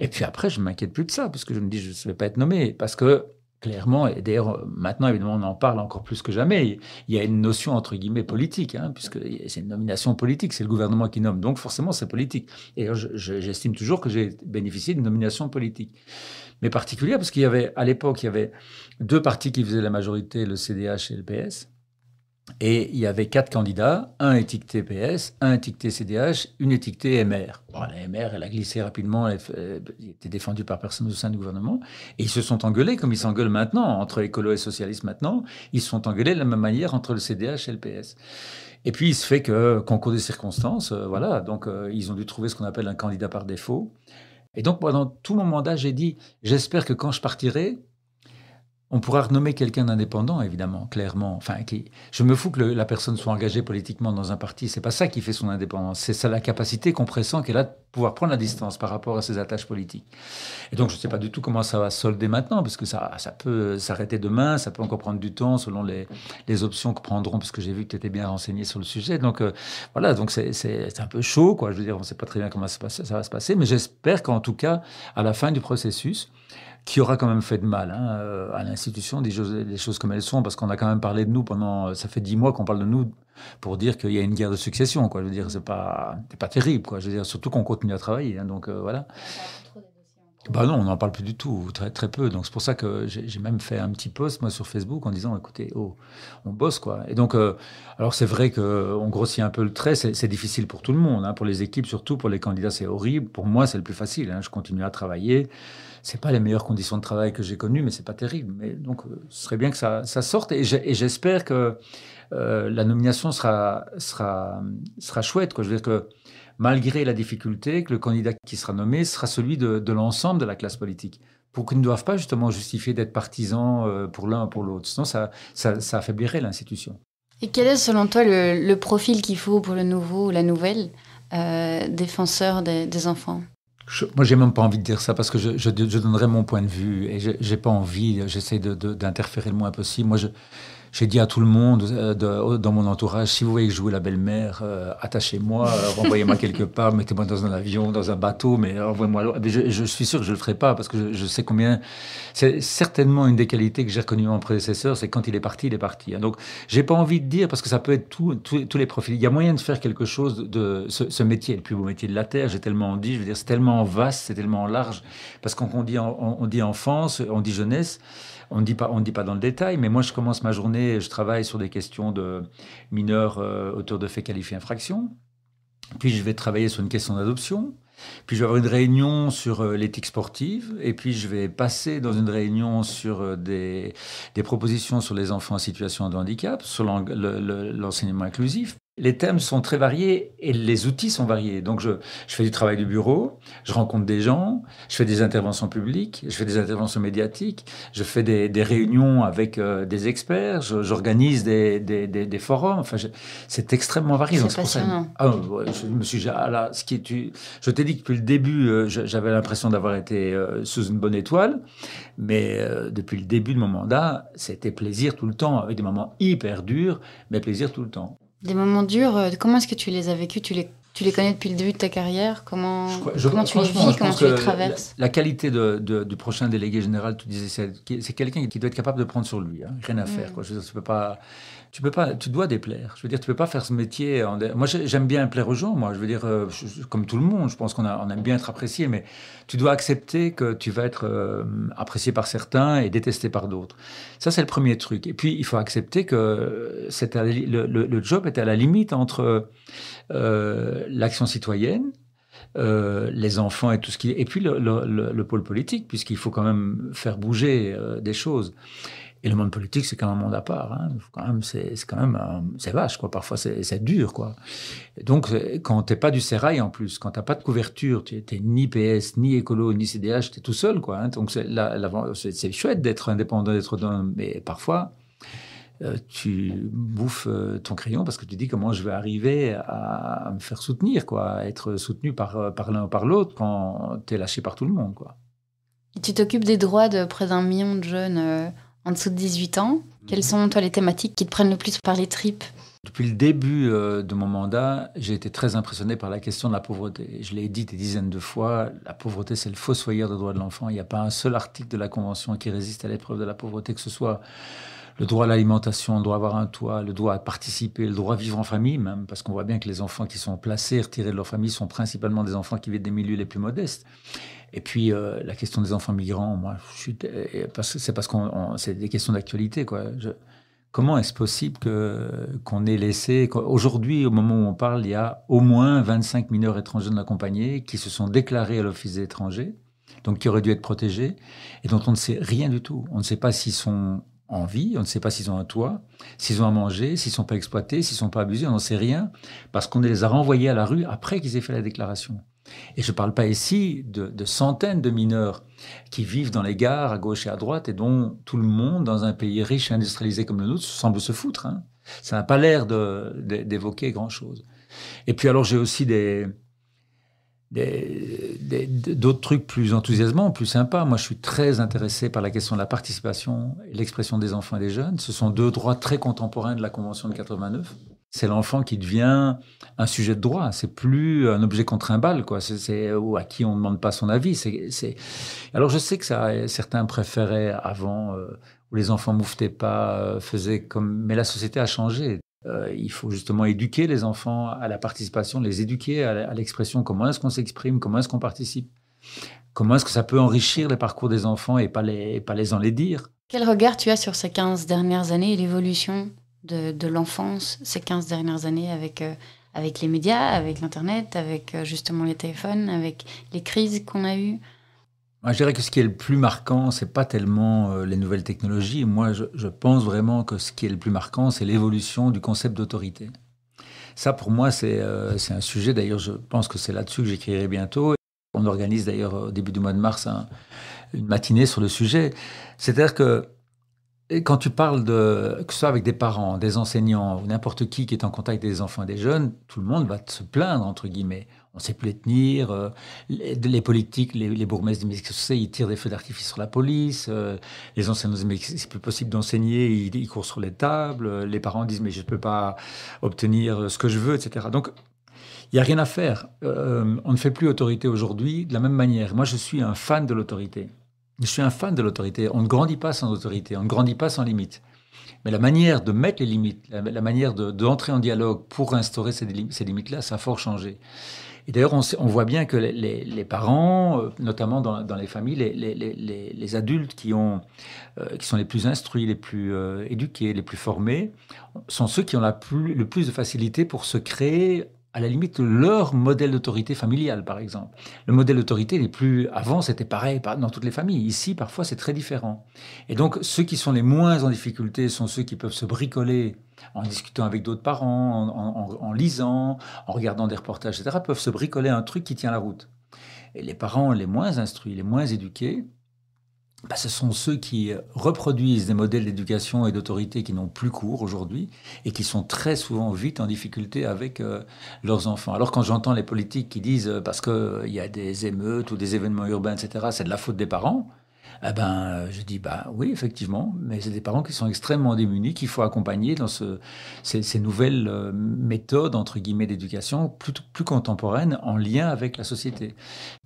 S2: Et puis après, je m'inquiète plus de ça, parce que je me dis, je ne vais pas être nommé, parce que clairement, et d'ailleurs maintenant évidemment on en parle encore plus que jamais, il y a une notion entre guillemets politique, hein, puisque c'est une nomination politique, c'est le gouvernement qui nomme, donc forcément c'est politique. Et j'estime toujours que j'ai bénéficié d'une nomination politique, mais particulière parce qu'il y avait à l'époque il y avait deux partis qui faisaient la majorité, le CDH et le PS. Et il y avait quatre candidats, un étiqueté PS, un étiqueté CDH, une étiquetée MR. Bon, la MR, elle a glissé rapidement, elle, était défendue par personne au sein du gouvernement. Et ils se sont engueulés comme ils s'engueulent maintenant, entre écolo et socialiste maintenant. Ils se sont engueulés de la même manière entre le CDH et le PS. Et puis il se fait que, concours des circonstances, euh, voilà, donc euh, ils ont dû trouver ce qu'on appelle un candidat par défaut. Et donc pendant tout mon mandat, j'ai dit, j'espère que quand je partirai, on pourra renommer quelqu'un d'indépendant, évidemment, clairement. Enfin, qui, je me fous que la personne soit engagée politiquement dans un parti. C'est pas ça qui fait son indépendance. C'est ça la capacité qu'on pressent qu'elle a de pouvoir prendre la distance par rapport à ses attaches politiques. Et donc, je ne sais pas du tout comment ça va solder maintenant, parce que ça, ça peut s'arrêter demain, ça peut encore prendre du temps selon les, options que prendront, puisque j'ai vu que tu étais bien renseigné sur le sujet. Donc, euh, voilà, donc c'est un peu chaud, quoi. Je veux dire, on ne sait pas très bien comment ça va se passer, mais j'espère qu'en tout cas, à la fin du processus, qui aura quand même fait de mal hein, euh, à l'institution, des choses, des choses comme elles sont, parce qu'on a quand même parlé de nous pendant, ça fait dix mois qu'on parle de nous pour dire qu'il y a une guerre de succession, quoi. Je veux dire, c'est pas, pas terrible, quoi. Je veux dire, surtout qu'on continue à travailler, hein, donc euh, voilà. Bah non, on n'en parle plus du tout, très, très peu. Donc c'est pour ça que j'ai même fait un petit post moi sur Facebook en disant écoutez, oh, on bosse quoi. Et donc, euh, alors c'est vrai que on grossit un peu le trait, c'est difficile pour tout le monde, hein, pour les équipes surtout, pour les candidats c'est horrible. Pour moi c'est le plus facile. Hein. Je continue à travailler. C'est pas les meilleures conditions de travail que j'ai connues, mais c'est pas terrible. Mais donc, euh, ce serait bien que ça, sorte. Et j'espère que la nomination sera, sera, sera chouette. Quoi. Je veux dire que malgré la difficulté, que le candidat qui sera nommé sera celui de, l'ensemble de la classe politique pour qu'ils ne doivent pas justement justifier d'être partisans euh, pour l'un ou pour l'autre. Sinon, ça, ça, affaiblirait l'institution.
S1: Et quel est selon toi le, profil qu'il faut pour le nouveau ou la nouvelle euh, défenseur des, enfants?
S2: Moi, j'ai même pas envie de dire ça parce que je, je, donnerai mon point de vue et j'ai pas envie. J'essaie d'interférer le moins possible. Moi, je, j'ai dit à tout le monde euh, dans mon entourage, si vous voyez que je joue la belle-mère, euh, attachez-moi, euh, renvoyez-moi quelque part, mettez-moi dans un avion, dans un bateau, mais envoyez-moi. Je, je, suis sûr que je ne le ferai pas parce que je, sais combien. C'est certainement une des qualités que j'ai reconnues mon prédécesseur, c'est quand il est parti, il est parti. Hein. Donc, j'ai pas envie de dire parce que ça peut être tout, tous les profils. Il y a moyen de faire quelque chose de ce, métier, le plus beau métier de la terre. J'ai tellement dit, je veux dire, c'est tellement vaste, c'est tellement large parce qu'on dit, on dit enfance, on dit jeunesse. On ne dit pas, on dit pas dans le détail, mais moi je commence ma journée, je travaille sur des questions de mineurs euh, auteurs de faits qualifiés infraction. Puis je vais travailler sur une question d'adoption. Puis je vais avoir une réunion sur euh, l'éthique sportive, et puis je vais passer dans une réunion sur euh, des, des propositions sur les enfants en situation de handicap, sur l'enseignement inclusif. Les thèmes sont très variés et les outils sont variés. Donc, je, je, fais du travail de bureau, je rencontre des gens, je fais des interventions publiques, je fais des interventions médiatiques, je fais des, des réunions avec euh, des experts, j'organise des, des, des, forums. Enfin, c'est extrêmement varié.
S1: C'est passionnant.
S2: Ah, je me suis, ah là, ce qui est, je t'ai dit que depuis le début, euh, j'avais l'impression d'avoir été euh, sous une bonne étoile, mais depuis le début de mon mandat, c'était plaisir tout le temps, avec des moments hyper durs, mais plaisir tout le temps.
S1: Des moments durs, euh, comment est-ce que tu les as vécus? Tu les, tu les connais depuis le début de ta carrière? Comment, comment tu les vis? Comment tu les traverses?
S2: la, qualité de, du prochain délégué général, tu disais, c'est, quelqu'un qui doit être capable de prendre sur lui. Hein, rien à faire. Mm. Quoi. Je tu peux pas tu peux pas, tu dois déplaire. Je veux dire, tu peux pas faire ce métier. En... Moi, j'aime bien plaire aux gens. Moi, je veux dire, euh, comme tout le monde, je pense qu'on on aime bien être apprécié, mais tu dois accepter que tu vas être euh, apprécié par certains et détesté par d'autres. Ça, c'est le premier truc. Et puis, il faut accepter que le, job est à la limite entre euh, l'action citoyenne, les enfants et tout ce qui et puis le, le pôle politique puisqu'il faut quand même faire bouger des choses et le monde politique, c'est quand même un monde à part. Hein. Quand même, c'est, quand même, c'est vache, quoi. Parfois, c'est, dur, quoi. donc, quand t'es pas du sérail en plus, quand t'as pas de couverture, tu n'es ni PS, ni écolo, ni CDH, tu es tout seul, quoi. Hein. Donc, c'est, chouette d'être indépendant, d'être autonome, mais parfois, euh, tu bouffes euh, ton crayon parce que tu dis comment je vais arriver à, me faire soutenir, quoi, être soutenu par, par l'un ou par l'autre quand tu es lâché par tout le monde, quoi.
S1: tu t'occupes des droits de près d'un million de jeunes euh, en dessous de 18 ans. Quelles sont, toi, les thématiques qui te prennent le plus par les tripes?
S2: Depuis le début euh, de mon mandat, j'ai été très impressionné par la question de la pauvreté. Je l'ai dit des dizaines de fois, la pauvreté, c'est le fossoyeur des droits de l'enfant. Il n'y a pas un seul article de la Convention qui résiste à l'épreuve de la pauvreté, que ce soit le droit à l'alimentation, le droit à avoir un toit, le droit à participer, le droit à vivre en famille même, parce qu'on voit bien que les enfants qui sont placés, retirés de leur famille, sont principalement des enfants qui vivent des milieux les plus modestes. Et puis euh, la question des enfants migrants, moi, c'est parce qu'on, c'est des questions d'actualité, quoi. comment est-ce possible que qu'on ait laissé aujourd'hui, au moment où on parle, il y a au moins 25 mineurs étrangers de accompagnés qui se sont déclarés à l'office des étrangers, donc qui auraient dû être protégés et dont on ne sait rien du tout. On ne sait pas s'ils sont en vie, on ne sait pas s'ils ont un toit, s'ils ont à manger, s'ils sont pas exploités, s'ils sont pas abusés, on n'en sait rien parce qu'on les a renvoyés à la rue après qu'ils aient fait la déclaration. Et je ne parle pas ici de, centaines de mineurs qui vivent dans les gares à gauche et à droite et dont tout le monde, dans un pays riche et industrialisé comme le nôtre, semble se foutre. Hein. Ça n'a pas l'air d'évoquer grand-chose. Et puis alors j'ai aussi des, d'autres trucs plus enthousiasmants, plus sympas. Moi, je suis très intéressé par la question de la participation et l'expression des enfants et des jeunes. Ce sont deux droits très contemporains de la Convention de 89 c'est l'enfant qui devient un sujet de droit. C'est plus un objet contre un bal, quoi. C'est à qui on ne demande pas son avis. C'est alors je sais que ça, certains préféraient avant euh, où les enfants mouftaient pas, euh, faisaient comme. Mais la société a changé. Euh, il faut justement éduquer les enfants à la participation, les éduquer à l'expression. Comment est-ce qu'on s'exprime? Comment est-ce qu'on participe? Comment est-ce que ça peut enrichir les parcours des enfants et pas les, pas les en les dire?
S1: Quel regard tu as sur ces 15 dernières années et l'évolution? De, l'enfance ces 15 dernières années avec, euh, avec les médias, avec l'Internet, avec euh, justement les téléphones, avec les crises qu'on a eues
S2: Moi, je dirais que ce qui est le plus marquant, c'est pas tellement euh, les nouvelles technologies. Moi, je, pense vraiment que ce qui est le plus marquant, c'est l'évolution du concept d'autorité. Ça, pour moi, c'est un sujet. D'ailleurs, je pense que c'est là-dessus que j'écrirai bientôt. On organise d'ailleurs au début du mois de mars une matinée sur le sujet. C'est-à-dire que quand tu parles de, que ce soit avec des parents, des enseignants ou n'importe qui qui est en contact avec des enfants et des jeunes, tout le monde va se plaindre, entre guillemets on ne sait plus les tenir. Euh, les, politiques, les, les bourgmestres disent que ils tirent des feux d'artifice sur la police. Euh, les enseignants disent mais c'est plus possible d'enseigner, ils, courent sur les tables. Les parents disent mais je ne peux pas obtenir ce que je veux, etc. Donc il n'y a rien à faire. Euh, on ne fait plus autorité aujourd'hui de la même manière. Moi, je suis un fan de l'autorité. Je suis un fan de l'autorité. On ne grandit pas sans autorité, on ne grandit pas sans limite. Mais la manière de mettre les limites, la, manière d'entrer en dialogue pour instaurer ces, limites-là, ça a fort changé. Et d'ailleurs, on, voit bien que les, parents, euh, notamment dans, les familles, les, adultes euh, qui sont les plus instruits, les plus euh, éduqués, les plus formés, sont ceux qui ont le plus de facilité pour se créer à la limite leur modèle d'autorité familiale, par exemple. Le modèle d'autorité les plus avant, c'était pareil dans toutes les familles. Ici, parfois, c'est très différent. Et donc, ceux qui sont les moins en difficulté sont ceux qui peuvent se bricoler en discutant avec d'autres parents, en, lisant, en regardant des reportages, etc., peuvent se bricoler un truc qui tient la route. Et les parents les moins instruits, les moins éduqués, bah, ce sont ceux qui reproduisent des modèles d'éducation et d'autorité qui n'ont plus cours aujourd'hui et qui sont très souvent vite en difficulté avec euh, leurs enfants. Alors quand j'entends les politiques qui disent euh, parce qu'il euh, y a des émeutes ou des événements urbains, etc., c'est de la faute des parents, eh ben, je dis, bah oui, effectivement, mais c'est des parents qui sont extrêmement démunis, qu'il faut accompagner dans ce, ces, nouvelles euh, méthodes, entre guillemets, d'éducation plus, plus contemporaines en lien avec la société.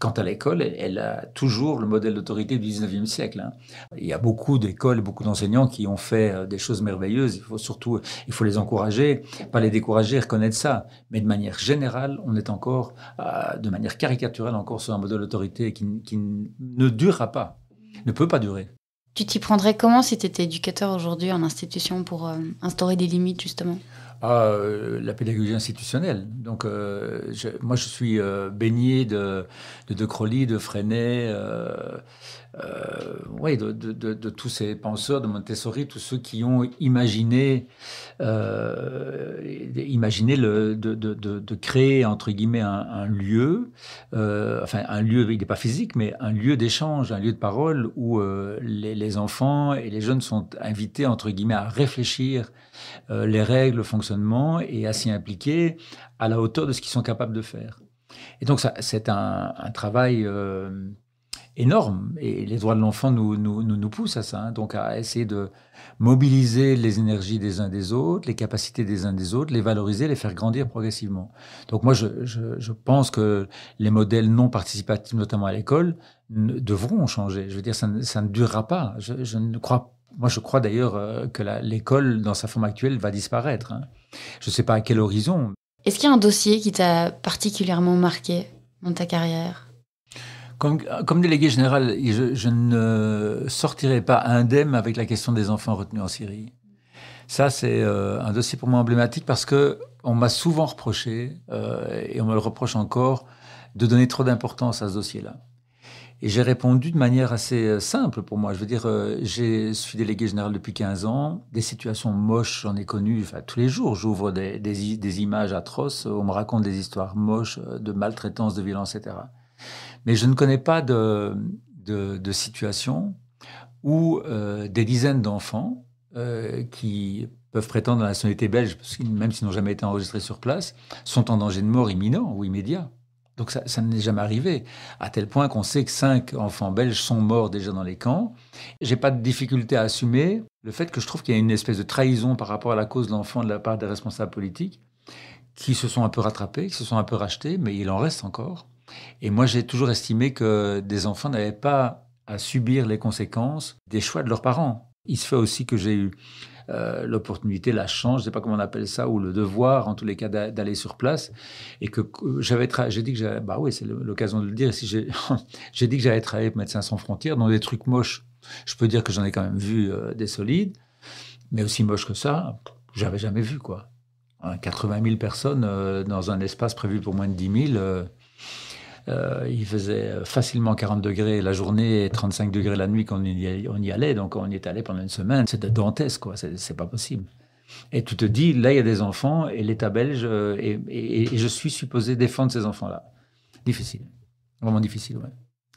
S2: Quant à l'école, elle, a toujours le modèle d'autorité du 19e siècle. Hein. Il y a beaucoup d'écoles, beaucoup d'enseignants qui ont fait euh, des choses merveilleuses. Il faut surtout, il faut les encourager, pas les décourager, reconnaître ça. Mais de manière générale, on est encore, euh, de manière caricaturelle, encore sur un modèle d'autorité qui ne durera pas peut pas durer.
S1: Tu t'y prendrais comment si tu étais éducateur aujourd'hui en institution pour euh, instaurer des limites justement?
S2: Ah, euh, la pédagogie institutionnelle. Donc, euh, moi, je suis baigné de, de De Crowley, de Freinet, euh, ouais, de, de, tous ces penseurs de Montessori, tous ceux qui ont imaginé, euh, imaginé le, de, créer, entre guillemets, un, lieu, euh, enfin un lieu, il n'est pas physique, mais un lieu d'échange, un lieu de parole où euh, les, les, enfants et les jeunes sont invités, entre guillemets, à réfléchir euh, les règles, le fonctionnement et à s'y impliquer à la hauteur de ce qu'ils sont capables de faire. Et donc, c'est un, travail énorme. Et les droits de l'enfant nous, nous, nous, poussent à ça. Hein. donc à essayer de mobiliser les énergies des uns des autres, les capacités des uns des autres, les valoriser, les faire grandir progressivement. Donc moi, je, je, pense que les modèles non participatifs, notamment à l'école, devront changer. Je veux dire, ça, ça ne durera pas. Je, je, ne crois moi, je crois d'ailleurs euh, que l'école, dans sa forme actuelle, va disparaître. Hein. Je ne sais pas à quel horizon.
S1: Est-ce qu'il y a un dossier qui t'a particulièrement marqué dans ta carrière?
S2: Comme, délégué général, je, ne sortirai pas indemne avec la question des enfants retenus en Syrie. Ça, c'est euh, un dossier pour moi emblématique parce que on m'a souvent reproché, euh, et on me le reproche encore, de donner trop d'importance à ce dossier-là. Et j'ai répondu de manière assez euh, simple pour moi. Je veux dire, je suis délégué général depuis 15 ans. Des situations moches, j'en ai connu enfin, tous les jours. J'ouvre des, images atroces. On me raconte des histoires moches de maltraitance, de violence, etc. Mais je ne connais pas de, situation où euh, des dizaines d'enfants euh, qui peuvent prétendre à la nationalité belge, même s'ils n'ont jamais été enregistrés sur place, sont en danger de mort imminent ou immédiat. Donc ça, n'est jamais arrivé, à tel point qu'on sait que cinq enfants belges sont morts déjà dans les camps. J'ai pas de difficulté à assumer le fait que je trouve qu'il y a une espèce de trahison par rapport à la cause de l'enfant de la part des responsables politiques qui se sont un peu rattrapés, qui se sont un peu rachetés, mais il en reste encore. Et moi, j'ai toujours estimé que des enfants n'avaient pas à subir les conséquences des choix de leurs parents. Il se fait aussi que j'ai eu euh, l'opportunité, la chance, je sais pas comment on appelle ça, ou le devoir, en tous les cas, d'aller sur place, et que j'avais, j'ai dit que j'avais, bah oui, c'est l'occasion de le dire. Si j'ai, dit que travailler pour Médecins sans frontières dans des trucs moches. Je peux dire que j'en ai quand même vu euh, des solides, mais aussi moches que ça, j'avais jamais vu quoi. 80 000 personnes euh, dans un espace prévu pour moins de 10 000 il faisait facilement 40 degrés la journée et 35 degrés la nuit quand on y, allait. Donc on y est allé pendant une semaine. C'était dantesque, quoi. C'est pas possible. Et tu te dis, là, il y a des enfants et l'État belge, et, et, je suis supposé défendre ces enfants-là. Difficile. Vraiment difficile.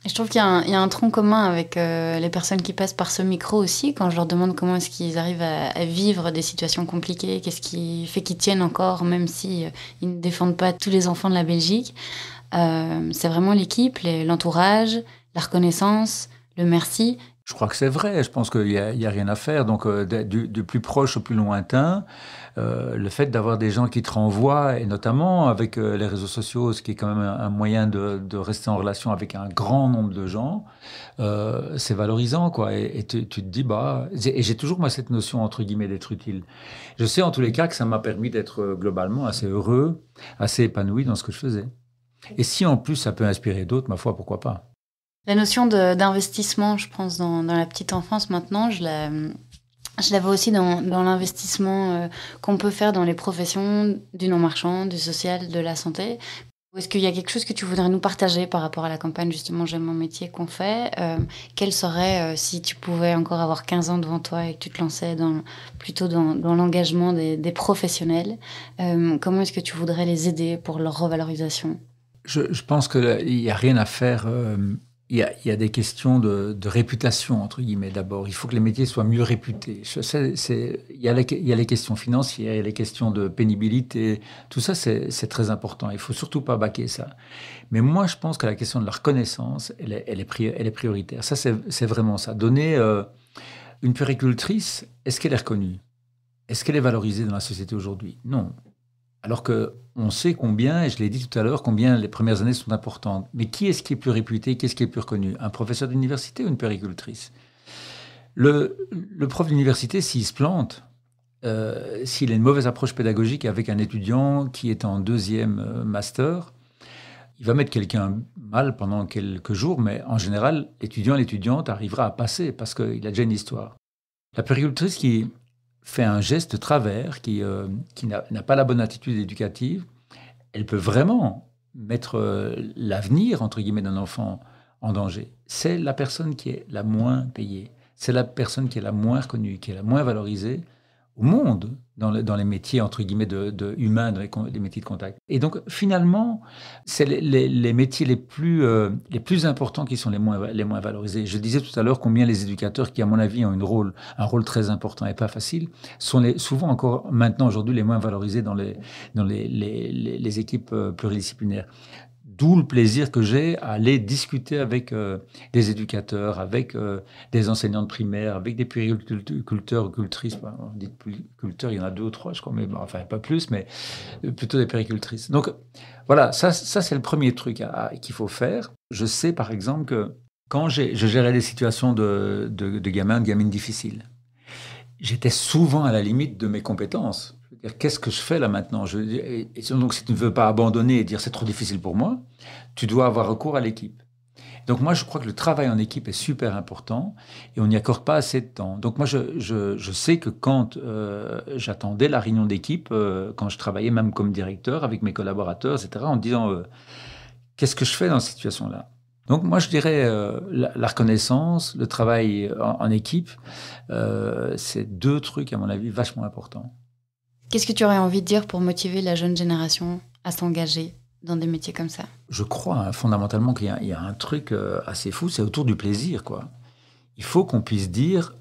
S1: Je trouve qu'il y, a un tronc commun avec euh, les personnes qui passent par ce micro aussi, quand je leur demande comment est-ce qu'ils arrivent à, vivre des situations compliquées, qu'est-ce qui fait qu'ils tiennent encore, même si euh, ils ne défendent pas tous les enfants de la Belgique. Euh, c'est vraiment l'équipe, l'entourage, la reconnaissance, le merci.
S2: Je crois que c'est vrai. Je pense qu'il n'y a, rien à faire. Donc, euh, du, plus proche au plus lointain, euh, le fait d'avoir des gens qui te renvoient, et notamment avec les réseaux sociaux, ce qui est quand même un, moyen de, rester en relation avec un grand nombre de gens, c'est valorisant, quoi. Et, tu, te dis, bah, et j'ai toujours moi cette notion entre guillemets d'être utile. Je sais en tous les cas que ça m'a permis d'être globalement assez heureux, assez épanoui dans ce que je faisais. Et si en plus ça peut inspirer d'autres, ma foi, pourquoi pas?
S1: La notion d'investissement, je pense, dans, la petite enfance maintenant, je la, vois aussi dans, l'investissement euh, qu'on peut faire dans les professions du non-marchand, du social, de la santé. Est-ce qu'il y a quelque chose que tu voudrais nous partager par rapport à la campagne? Justement J'aime mon métier qu'on fait euh, Quel serait, euh, si tu pouvais encore avoir 15 ans devant toi et que tu te lançais plutôt dans, l'engagement des, professionnels, comment est-ce que tu voudrais les aider pour leur revalorisation?
S2: Je, pense qu'il n'y a rien à faire il y, a, des questions de, réputation, entre guillemets, d'abord. Il faut que les métiers soient mieux réputés. il, y a les, questions financières, il y a les questions de pénibilité. Tout ça, c'est très important. Il faut surtout pas baquer ça. Mais moi, je pense que la question de la reconnaissance, elle est, prioritaire. Ça, c'est vraiment ça. Donner euh, une péricultrice, est-ce qu'elle est reconnue? Est-ce qu'elle est valorisée dans la société aujourd'hui? Non. Alors que on sait combien, et je l'ai dit tout à l'heure, combien les premières années sont importantes. Mais qui est-ce qui est plus réputé Qu'est-ce qui est plus reconnu? Un professeur d'université ou une péricultrice le, prof d'université, s'il se plante, euh, s'il a une mauvaise approche pédagogique avec un étudiant qui est en deuxième euh, master, il va mettre quelqu'un mal pendant quelques jours, mais en général, l'étudiant l'étudiante arrivera à passer parce qu'il a déjà une histoire. La péricultrice qui, fait un geste travers, qui, euh, qui n'a pas la bonne attitude éducative, elle peut vraiment mettre euh, l'avenir, entre guillemets, d'un enfant en danger. C'est la personne qui est la moins payée. C'est la personne qui est la moins reconnue, qui est la moins valorisée au monde dans, les métiers entre guillemets de, humains, dans les, métiers de contact. Et donc finalement, c'est les, métiers les plus euh, les plus importants qui sont les moins les moins valorisés. Je disais tout à l'heure combien les éducateurs, qui à mon avis ont une rôle un rôle très important et pas facile, sont les, souvent encore maintenant aujourd'hui les moins valorisés dans les dans les, les équipes euh, pluridisciplinaires. D'où le plaisir que j'ai à aller discuter avec euh, des éducateurs, avec euh, des enseignants de primaire, avec des périculteurs, cultrices. on dit culteurs, il y en a deux ou trois, je crois, mais enfin pas plus, mais euh, plutôt des péricultrices. Donc voilà, ça, ça c'est le premier truc qu'il faut faire. Je sais par exemple que quand je gérais des situations de, de gamins, de gamines difficiles, j'étais souvent à la limite de mes compétences qu'est-ce que je fais là maintenant? Donc, si tu ne veux pas abandonner et dire c'est trop difficile pour moi, tu dois avoir recours à l'équipe. Donc moi, je crois que le travail en équipe est super important et on n'y accorde pas assez de temps. Donc moi, je, sais que quand euh, j'attendais la réunion d'équipe, euh, quand je travaillais même comme directeur avec mes collaborateurs, etc., en disant euh, qu'est-ce que je fais dans cette situation-là? Donc moi je dirais la, reconnaissance, le travail en équipe, c'est deux trucs à mon avis vachement importants.
S1: Qu'est-ce que tu aurais envie de dire pour motiver la jeune génération à s'engager dans des métiers comme ça?
S2: Je crois hein, fondamentalement qu'il y, a un truc euh, assez fou, c'est autour du plaisir. quoi. Il faut qu'on puisse dire,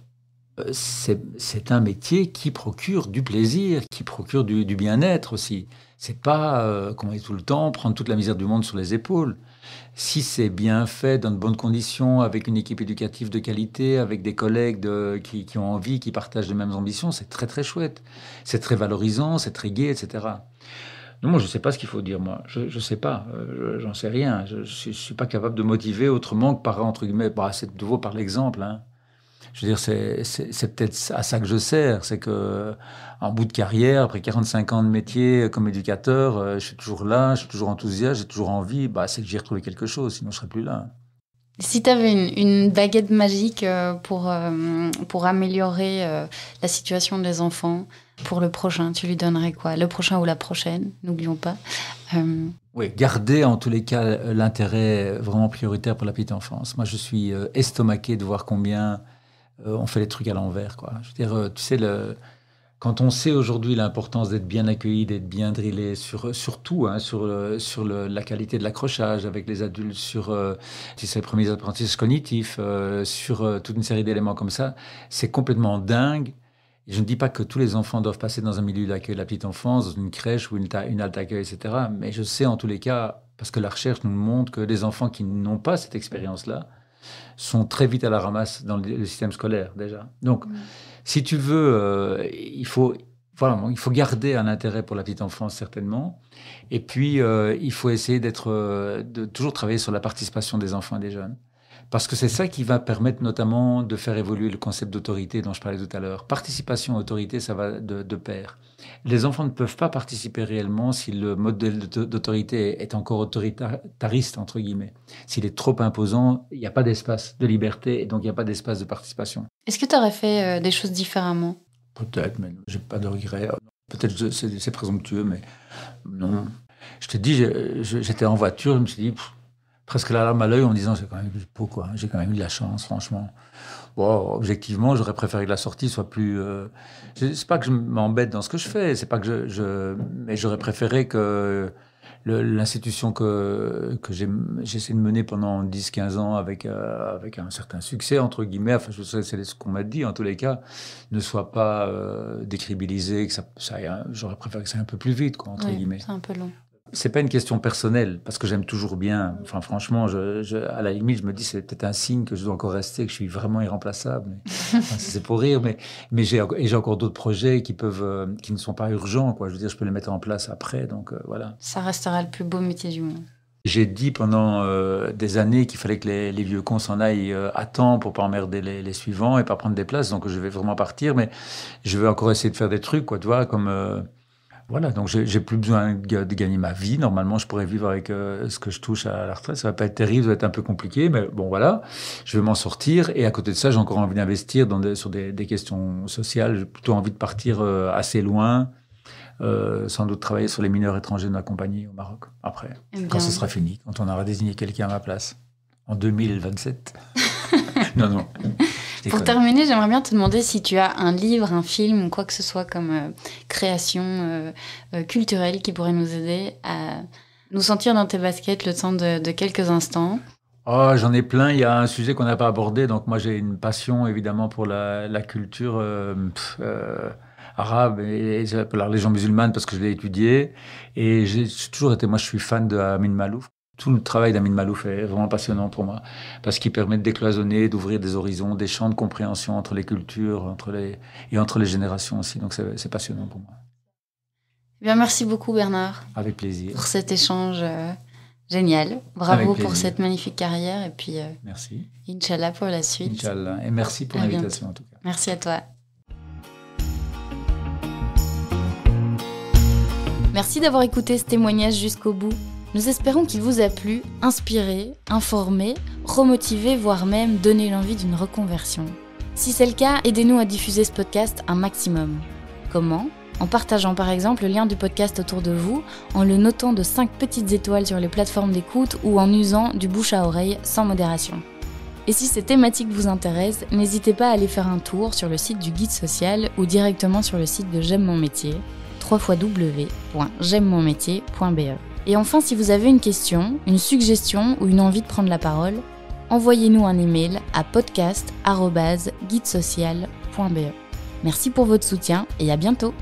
S2: euh, c'est un métier qui procure du plaisir, qui procure du, bien-être aussi. C'est pas, euh, comme on dit tout le temps, prendre toute la misère du monde sur les épaules si c'est bien fait, dans de bonnes conditions, avec une équipe éducative de qualité, avec des collègues qui, ont envie, qui partagent les mêmes ambitions, c'est très très chouette. C'est très valorisant, c'est très gai, etc. Non, moi, je ne sais pas ce qu'il faut dire, moi. Je ne sais pas. Euh, j'en sais rien. Je ne suis pas capable de motiver autrement que par, entre guillemets, bah, c'est de nouveau par l'exemple. Hein je veux dire, c'est peut-être à ça que je sers. C'est que, en bout de carrière, après 45 ans de métier comme éducateur, euh, je suis toujours là, je suis toujours enthousiaste, j'ai toujours envie. Bah, c'est que j'ai retrouvé quelque chose, sinon je serais plus là.
S1: Si tu avais une, une, baguette magique euh, pour, euh, pour améliorer euh, la situation des enfants pour le prochain, tu lui donnerais quoi? Le prochain ou la prochaine, n'oublions pas.
S2: Oui, garder en tous les cas l'intérêt vraiment prioritaire pour la petite enfance. Moi, je suis estomaqué de voir combien on fait les trucs à l'envers. Quoi. Je veux dire, tu sais, le, quand on sait aujourd'hui l'importance d'être bien accueilli, d'être bien drillé sur, sur tout, hein, sur, sur la qualité de l'accrochage avec les adultes, sur euh, ces premiers apprentissages cognitifs, euh, sur euh, toute une série d'éléments comme ça, c'est complètement dingue. je ne dis pas que tous les enfants doivent passer dans un milieu d'accueil de la petite enfance, dans une crèche ou une, une halte d'accueil, etc. Mais je sais en tous les cas, parce que la recherche nous montre que les enfants qui n'ont pas cette expérience-là sont très vite à la ramasse dans le, système scolaire déjà. Donc, mmh si tu veux, euh, il faut voilà, il faut garder un intérêt pour la petite enfance certainement, et puis euh, il faut essayer d'être, euh, de toujours travailler sur la participation des enfants et des jeunes, parce que c'est ça qui va permettre notamment de faire évoluer le concept d'autorité dont je parlais tout à l'heure. Participation, autorité, ça va de, de, pair. Les enfants ne peuvent pas participer réellement si le modèle d'autorité est encore autoritariste entre guillemets. S'il est trop imposant, il n'y a pas d'espace de liberté et donc il n'y a pas d'espace de participation.
S1: Est-ce que tu aurais fait euh, des choses différemment?
S2: Peut-être, mais j'ai pas de regrets. Peut-être c'est présomptueux, mais non. Je te dis, j'étais en voiture, je me suis dit, presque la larme à l'œil en me disant, j'ai quand même eu quoi. J'ai quand même eu de la chance, franchement. Objectivement, j'aurais préféré que la sortie soit plus. Euh... C'est pas que je m'embête dans ce que je fais, c'est pas que je, je... mais j'aurais préféré que l'institution que, que j'ai essayé de mener pendant 10-15 ans avec, euh, avec un certain succès, entre guillemets, enfin, c'est ce qu'on m'a dit en tous les cas, ne soit pas euh, décribilisé, que ça, ça j'aurais préféré que ça aille un peu plus vite, quoi, entre guillemets.
S1: C'est un peu long
S2: c'est pas une question personnelle, parce que j'aime toujours bien. Enfin, franchement, je, à la limite, je me dis c'est peut-être un signe que je dois encore rester, que je suis vraiment irremplaçable. c'est pour rire, mais, mais j'ai, encore d'autres projets qui peuvent, euh, qui ne sont pas urgents, quoi. Je veux dire, je peux les mettre en place après, donc euh, voilà.
S1: Ça restera le plus beau métier du monde.
S2: J'ai dit pendant euh, des années qu'il fallait que les, vieux cons s'en aillent à temps pour pas emmerder les, les, suivants et pas prendre des places. Donc je vais vraiment partir, mais je vais encore essayer de faire des trucs, quoi, tu vois, comme voilà, donc j'ai plus besoin de, gagner ma vie. Normalement, je pourrais vivre avec euh, ce que je touche à la retraite. Ça va pas être terrible, ça va être un peu compliqué, mais bon, voilà, je vais m'en sortir. Et à côté de ça, j'ai encore envie d'investir sur des, questions sociales. J'ai plutôt envie de partir euh, assez loin, euh, sans doute travailler sur les mineurs étrangers de ma compagnie au Maroc. Après, eh quand ce sera fini, quand on aura désigné quelqu'un à ma place, en 2027. non, non.
S1: Pour terminer, j'aimerais bien te demander si tu as un livre, un film ou quoi que ce soit comme euh, création euh, euh, culturelle qui pourrait nous aider à nous sentir dans tes baskets le temps de, quelques instants.
S2: Oh, j'en ai plein. Il y a un sujet qu'on n'a pas abordé. Donc moi, j'ai une passion évidemment pour la, culture arabe et, pour la religion musulmane parce que je l'ai étudiée. Et j'ai toujours été, moi, je suis fan de Amin Malouf tout le travail d'Amin Malouf est vraiment passionnant pour moi, parce qu'il permet de décloisonner, d'ouvrir des horizons, des champs de compréhension entre les cultures entre les, et entre les générations aussi. Donc c'est passionnant pour moi.
S1: Eh bien, merci beaucoup Bernard.
S2: Avec plaisir.
S1: Pour cet échange euh, génial. Bravo pour cette magnifique carrière et puis euh,
S2: merci.
S1: Inch'Allah pour la suite.
S2: Inch'Allah. Et merci pour l'invitation en tout cas.
S1: Merci à toi. Merci d'avoir écouté ce témoignage jusqu'au bout. Nous espérons qu'il vous a plu, inspiré, informé, remotivé, voire même donné l'envie d'une reconversion. Si c'est le cas, aidez-nous à diffuser ce podcast un maximum. Comment? En partageant par exemple le lien du podcast autour de vous, en le notant de 5 petites étoiles sur les plateformes d'écoute ou en usant du bouche à oreille sans modération. Et si ces thématiques vous intéressent, n'hésitez pas à aller faire un tour sur le site du guide social ou directement sur le site de J'aime mon métier, www.j'aime-mon-métier.be. Et enfin, si vous avez une question, une suggestion ou une envie de prendre la parole, envoyez-nous un email à podcast.guidesocial.be. Merci pour votre soutien et à bientôt